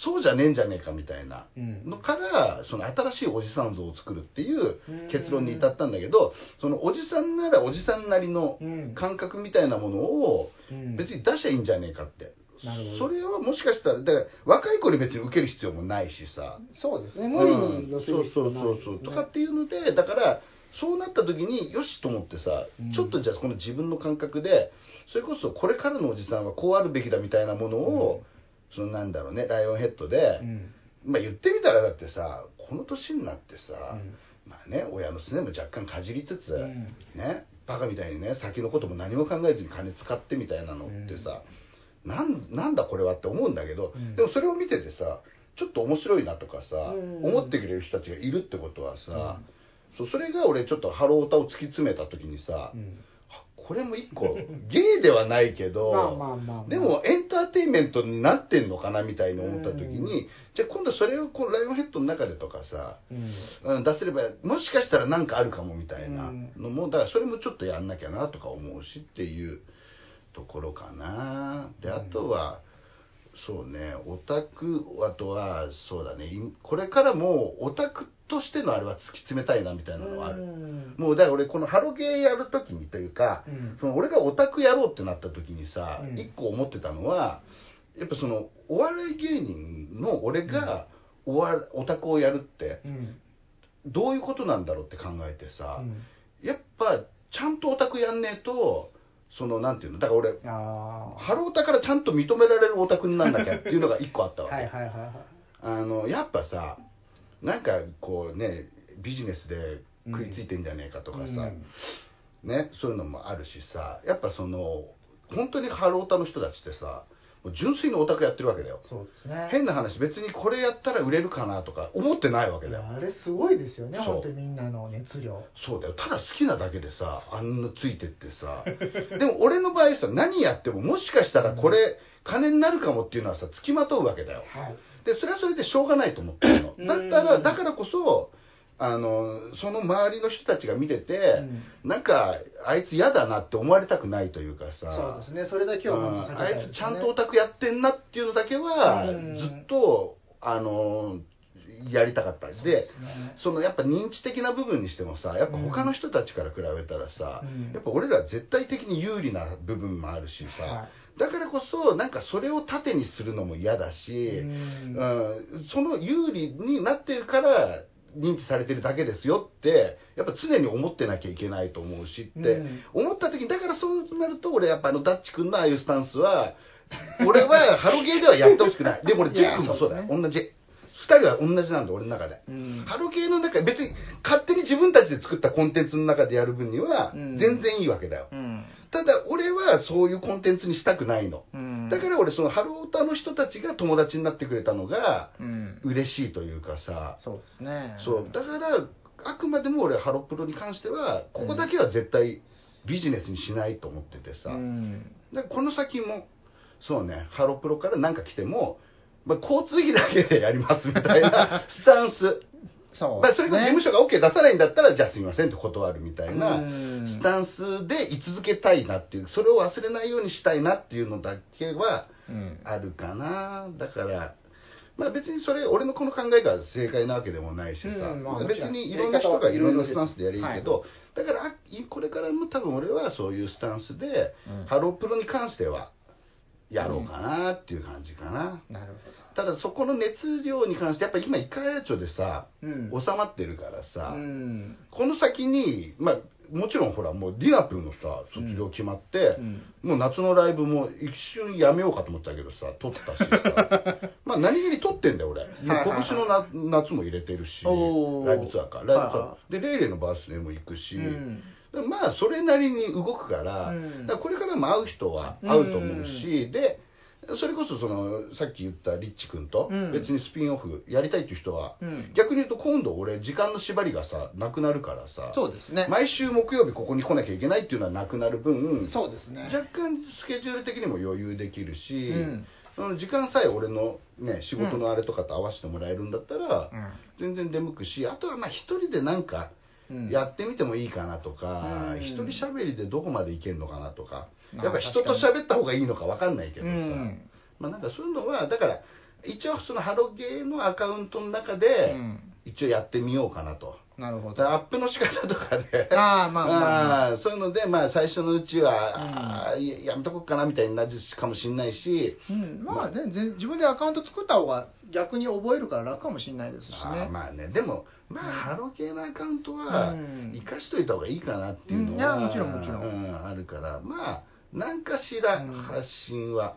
そうじゃねえんじゃねえかみたいなうん。のからその新しいおじさん像を作るっていう結論に至ったんだけどそのおじさんならおじさんなりのうん。感覚みたいなものをうん。別に出しゃいいんじゃねえかって、それはもしかしたらだから若い子に別に受ける必要もないしさ。そうですね。無理に寄せる必要ないうんですね。そうそうそうとかっていうのでだからそうなった時によしと思ってさ、うん。ちょっとじゃあこの自分の感覚でそれこそこれからのおじさんはこうあるべきだみたいなものを、そのなんだろうねライオンヘッドで、うん。まあ言ってみたらだってさこの年になってさ、うん。まあね親のすねも若干かじりつつ、うん。ねバカみたいにね先のことも何も考えずに金使ってみたいなのってさ、なんなんだこれはって思うんだけど、うん。でもそれを見ててさちょっと面白いなとかさ、うん。思ってくれる人たちがいるってことはさ、そうそれが俺ちょっとハロータを突き詰めた時にさ、これも一個ゲイではないけど でもエンターテインメントになってんのかなみたいに思った時に、じゃあ今度それをこうライオンヘッドの中でとかさ、うん。うん、出せればもしかしたら何かあるかもみたいなのも、だからそれもちょっとやんなきゃなとか思うしっていうところかな。であとは、そうねオタクあとはそうだねいこれからもオタクとしてのあれは突き詰めたいなみたいなのはある、うん。もうだから俺このハロゲーやる時にというか、うん。その俺がオタクやろうってなった時にさ、うん。一個思ってたのはやっぱそのお笑い芸人の俺がおわオタクをやるってうん。どういうことなんだろうって考えてさ、うん。やっぱちゃんとオタクやんねえとそのなんていうの？だから俺あハロオタからちゃんと認められるオタクになんなきゃっていうのが一個あったあわけ、はいはいはいはい。あのやっぱさなんかこうねビジネスで食いついてんじゃねえかとかさ、うん。ね、そういうのもあるしさやっぱその本当にハロータの人たちってさ純粋にオタクやってるわけだよ。そうですね。変な話別にこれやったら売れるかなとか思ってないわけだよ。あれすごいですよねそう。本当にみんなの熱量。そうだよ。ただ好きなだけでさあんなついてってさ。でも俺の場合さ何やってももしかしたらこれ金になるかもっていうのはさつきまとうわけだよ。はい。でそれはそれでしょうがないと思ってるの。うん。だったらだからこそあのその周りの人たちが見てて、なんかあいつ嫌だなって思われたくないというかさ。そうですね。それだけは本当避けうあいつちゃんとオタクやってんなっていうのだけはうん。ずっとあのやりたかったでね。そのやっぱ認知的な部分にしてもさやっぱ他の人たちから比べたらさ、うん。やっぱ俺ら絶対的に有利な部分もあるしさ、はい。だからこそなんかそれを盾にするのも嫌だし、うん。うん。その有利になってるから認知されてるだけですよってやっぱ常に思ってなきゃいけないと思うしって、うん。思った時にだからそうなると俺やっぱあのダッチ君のああいうスタンスは俺はハロゲーではやってほしくない。でも俺ジェイ君もそうだ。よ同じ二人は同じなんだ俺の中で、うん。ハロゲーの中別に勝手に自分たちで作ったコンテンツの中でやる分にはうん。全然いいわけだよ、うん。ただ俺はそういうコンテンツにしたくないの、うん。だから俺そのハロータの人たちが友達になってくれたのがうん。嬉しいというかさ、そうですね。そう。だからあくまでも俺ハロプロに関してはここだけは絶対ビジネスにしないと思っててさ、うん。だからこの先もそうねハロプロから何か来ても、まあ、交通費だけでやりますみたいな スタンス。そうまあ、それこそ事務所が OK 出さないんだったら、じゃあすみませんって断るみたいなうん。スタンスで居続けたいなっていう、それを忘れないようにしたいなっていうのだけはうん。あるかな。だから、まあ別にそれ、俺のこの考えが正解なわけでもないしさ、うんまあ別にいろんな人がいろんなスタンスでやれるけど、だから、あこれからも多分俺はそういうスタンスで、うん。ハロープロに関してはやろうかなっていう感じかな。なるただそこの熱量に関してやっぱり今イカヤチョでさ、ほどうん。収まってるからさ、うん。この先にまあもちろんほらもうディナプのさ卒業決まって、うん。もう夏のライブも一瞬やめようかと思ったけどさ撮ったしさ。まあ何気に撮ってんだよ俺。今年のな夏も入れてるしライブツアーか。ライブツアー、でレイレイのバースデーも行くし、うんまあそれなりに動くから,、うん。これからも会う人は会うと思うし、でそれこそそのさっき言ったリッチ君とうん。別にスピンオフやりたいっていう人は、うん。逆に言うと今度俺時間の縛りがさなくなるからさそうですね。毎週木曜日ここに来なきゃいけないっていうのはなくなる分そうですね。若干スケジュール的にも余裕できるし、うん。時間さえ俺の、ね、仕事のあれとかと合わせてもらえるんだったら、うん。全然出向くしあとはまあ一人でなんかうんやってみてもいいかなとかうん。一、人喋りでどこまでいけるのかなとかまあやっぱ人と喋った方がいいのか分かんないけどさ、うん。まあなんかそういうのはだから一応そのハロゲーのアカウントの中でうん。一応やってみようかなと。なるほど。アップの仕方とかで。あーまあまあまあ。そういうので、まあ、最初のうちは、あーややめとこうかなみたいになるかもしれないし、うん、まあね、ぜ自分でアカウント作った方が逆に覚えるから楽かもしれないですしあねー。まあね。でも、まあ、ハロゲーのアカウントはうん。生かしといた方がいいかなっていうのうん。いは、やもちろんもちろん。うんあるから。まあ何かしらうん。発信は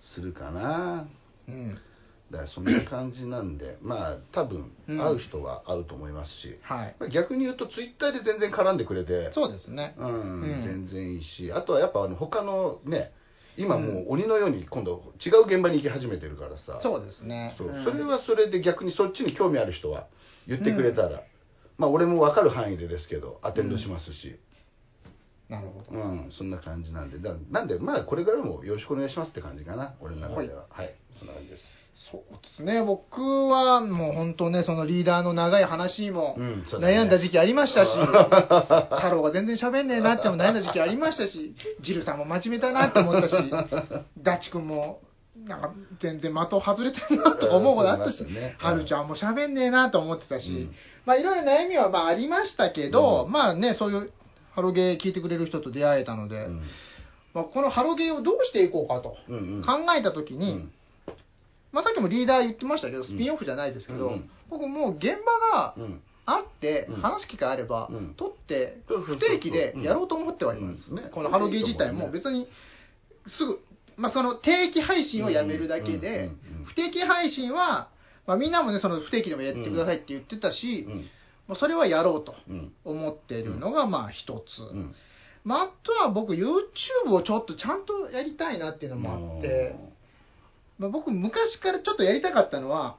するかな、うん。だからそんな感じなんでまあ多分うん。会う人は会うと思いますし、はい。まあ逆に言うとツイッターで全然絡んでくれてそうですね。うんうん。全然いいしあとはやっぱあの他のね今もう鬼のように今度違う現場に行き始めてるからさ。そうですね。そう。うん。それはそれで逆にそっちに興味ある人は言ってくれたら、まあ俺も分かる範囲でですけどアテンドしますし、なるほど。うんそんな感じなんで。だなんでまあこれからもよろしくお願いしますって感じかな俺の中では。はい、そんな感じですそうですね。僕はもう本当ね、そのリーダーの長い話にもうんそうだね。悩んだ時期ありましたし、太郎が全然喋んねえなっても悩んだ時期ありましたし、ジルさんも真面目だなって思ったし、ダッチ君もなんか全然的外れてるなとか思うことあったしはるちゃんも喋んねえなと思ってたし、うん。まあいろいろ悩みはまあありましたけど、うん。まあね、そういうハロゲー聞いてくれる人と出会えたので、うん。まあ、このハロゲーをどうしていこうかとうんうん。考えたときに、うんまあ、さっきもリーダー言ってましたけど、スピンオフじゃないですけど、うん。うん僕もう現場がうん。あってうん、話す機会あれば、うん。取って、不定期でやろうと思ってはいます。うん。ね。このハロゲー自体も別に、すぐ、まあ、その定期配信をやめるだけで不定期配信は、まあ、みんなもね、その不定期でもやってくださいって言ってたし、うん。まあ、それはやろうとうん。思っているのが、まあ一つ。うん。まあ、あとは僕、YouTube をちょっとちゃんとやりたいなっていうのもあって、まあ、僕昔からちょっとやりたかったのは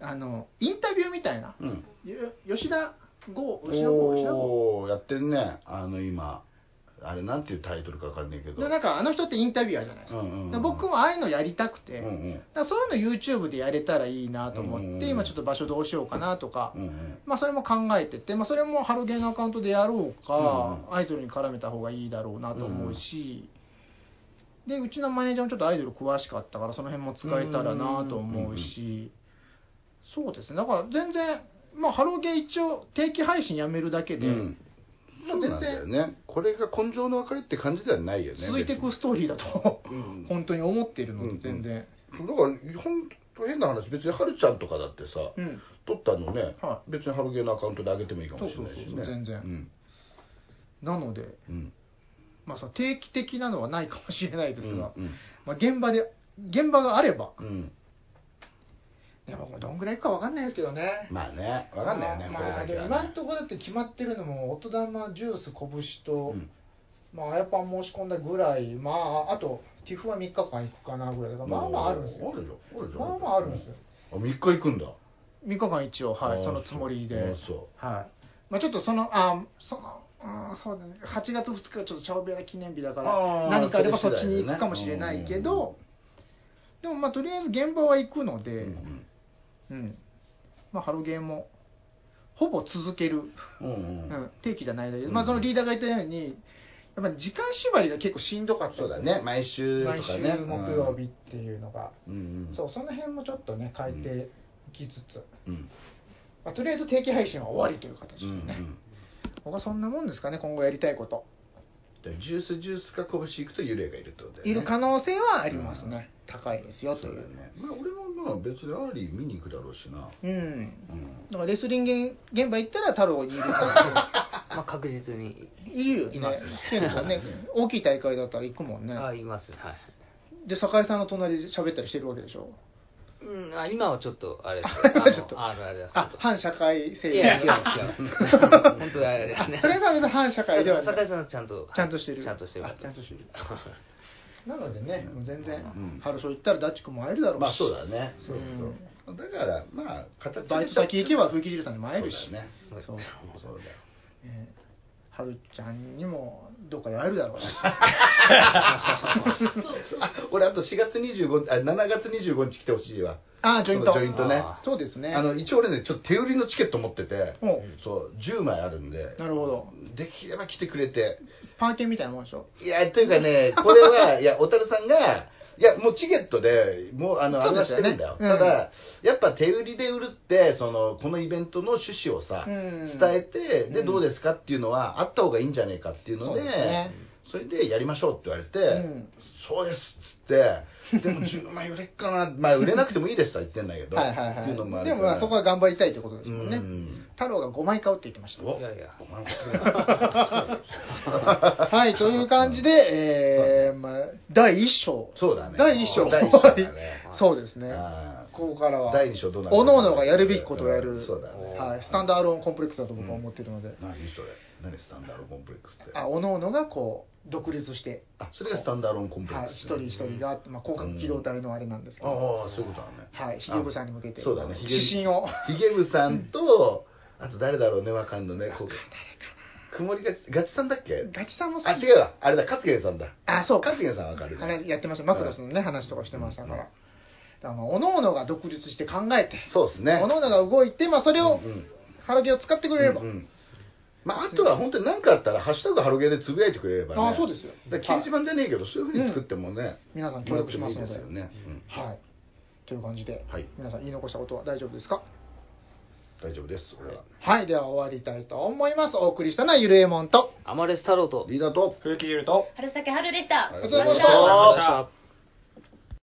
あのインタビューみたいな、うん。よ吉田剛吉田剛吉田剛。やってるね。あの今。あれなんていうタイトルかわかんないけど。でなんかあの人ってインタビュアーじゃないですか,、うんうんうん。僕もああいうのやりたくて、うんうん。だそういうの YouTube でやれたらいいなと思って、うんうんうん。今ちょっと場所どうしようかなとか、うんうん。まあ、それも考えてて、まあ、それもハロゲーのアカウントでやろうか、うん。アイドルに絡めた方がいいだろうなと思うし、でうちのマネージャーもちょっとアイドル詳しかったからその辺も使えたらなと思うし、そうですね。だから全然、まあ、ハロゲー一応定期配信やめるだけで、うん。まあそうなんだよね。これが根性の別れって感じではないよね続いていくストーリーだと、うん。本当に思っているのでうん全然、別にだから本当変な話別にはるちゃんとかだってさ、うん。撮ったのね、は別にハロゲーのアカウントで上げてもいいかもしれないしね。全然。うん。なので、うんまあ、その定期的なのはないかもしれないですが、うんまあ、現場で現場があれば。うん。でもどんぐらいいくかわかんないですけどね。まあね分かんないよね、まあ今のところだって決まってるのも音玉ジュース拳と、うん。まああやパン申し込んだぐらいまああとティフは3日間行くかなぐらいだからまあまああるんですよ。あるじゃんあるじゃんまあまああるんですよ。あ3日行くんだ。3日間一応はいそのつもりで。はい。まあちょっとそのあそのあそうだね。8月2日はちょっとチャオベラ記念日だからあー何かあればそっちに行くかもしれないけどでもまあとりあえず現場は行くので、うん。うん。まあ、ハロゲーもほぼ続ける、うんうん。うん、定期じゃないだけど、うん。まあ、そのリーダーが言ったようにやっぱり時間縛りが結構しんどかったそうだね。毎週と毎週木曜日っていうのが、うん。うんそうその辺もちょっとね変えていきつつ、うん。まあ、とりあえず定期配信は終わりという形でうんね、うん僕はそんなもんですかね今後やりたいこと。で Juice=Juice か研行くと幽霊がいるってことだよね。いる可能性はありますね、高いですよという。ね。まあ俺もまあ別にアーリー見に行くだろうしな。うん。うん。だからレスリング現場行ったら太郎にいる可能 まあ確実に。性いるよね。いますね。結構ね 大きい大会だったら行くもんね。あいます。はい。で酒井さんの隣で喋ったりしてるわけでしょうん、あ今はちょっとあれです今は ちょっと。あのあるあるです。あ反社会性。いや違う違う。本当にあれですね。酒井さんは別に反社会ではない。酒井さんはちゃんとちゃんとしてる。ちゃんとしてる。あちゃんとしてる。なのでねもう全然うん。春ショー行ったらダッチ君も会えるだろうし。まあそうだね。そうそう。だからまあバイト先行けば風紀汁さんにも会えるし。そうだね。そう。そうだよ。えーはるちゃんにもどっかで会えるだろうしあ 俺あと4月25日あ7月25日来てほしいわ。ああジョイント。ジョイントね。あそうですね。あの一応俺ねちょっと手売りのチケット持っててそう。10枚あるんで。なるほど。できれば来てくれて。パーケンみたいなもんでしょ？いやというかねこれはいや小樽さんがいやもうチケットでもうあのあれしてるんだよ。うん。ただやっぱ手売りで売るってそのこのイベントの趣旨をさうん。伝えてでうん。どうですかっていうのはあった方がいいんじゃねえかっていうのでそれでやりましょうって言われて、うん。そうですっつって でも10万売れっかな。まあ売れなくてもいいですとは言ってんだけど。はいはいはい。でもまあそこは頑張りたいってことですもんね。うん。太郎が5枚買うって言ってました。お。いやい。や はい、という感じで、えーまあ、第1章。そうだね。第1章。第一章だね。そうですね。ここからは、第二章どうなるおのおのがやるべきことをやる、そうだね。はい、スタンダーローンコンプレックスだと僕は思ってるので、何それ何スタンダードコンプレックスって？あおのおのがこう、独立して、あそれがスタンダードコンプレッはい、クス一人一人が、まあ、広角機動隊のあれなんですけああど、そういうことだね。はい、ひげぶさんに向けて、そうだね。指針を。ひげぶさんと あと誰だろうねわかんのねこう曇りがちガチさんだっけ？ガチさんも好きあ違うわ。あれだ勝元さんだ。あ、そうか。勝元さんわかるね。話やってました。マクロスのね、話とかしてましたから。だからまあ、おのおのが独立して考えて、そうですね。おのおのが動いて、まあ、それをうんうん。ハラゲを使ってくれれば、うんうんまあ、あとは本当に何かあったら「ハッシュタグハロゲー」でつぶやいてくれればね。あそうですよ。掲示板じゃねえけど、そういうふうに作ってもね、皆さん協力しますので。ね、うん。はい。という感じで、はい。皆さん言い残したことは大丈夫ですか？大丈夫です俺は。はい。では終わりたいと思います。お送りしたのはゆるえもんと、アマレス太郎と。リーダーと。風紀汁と。春先春でした。ありがとうございました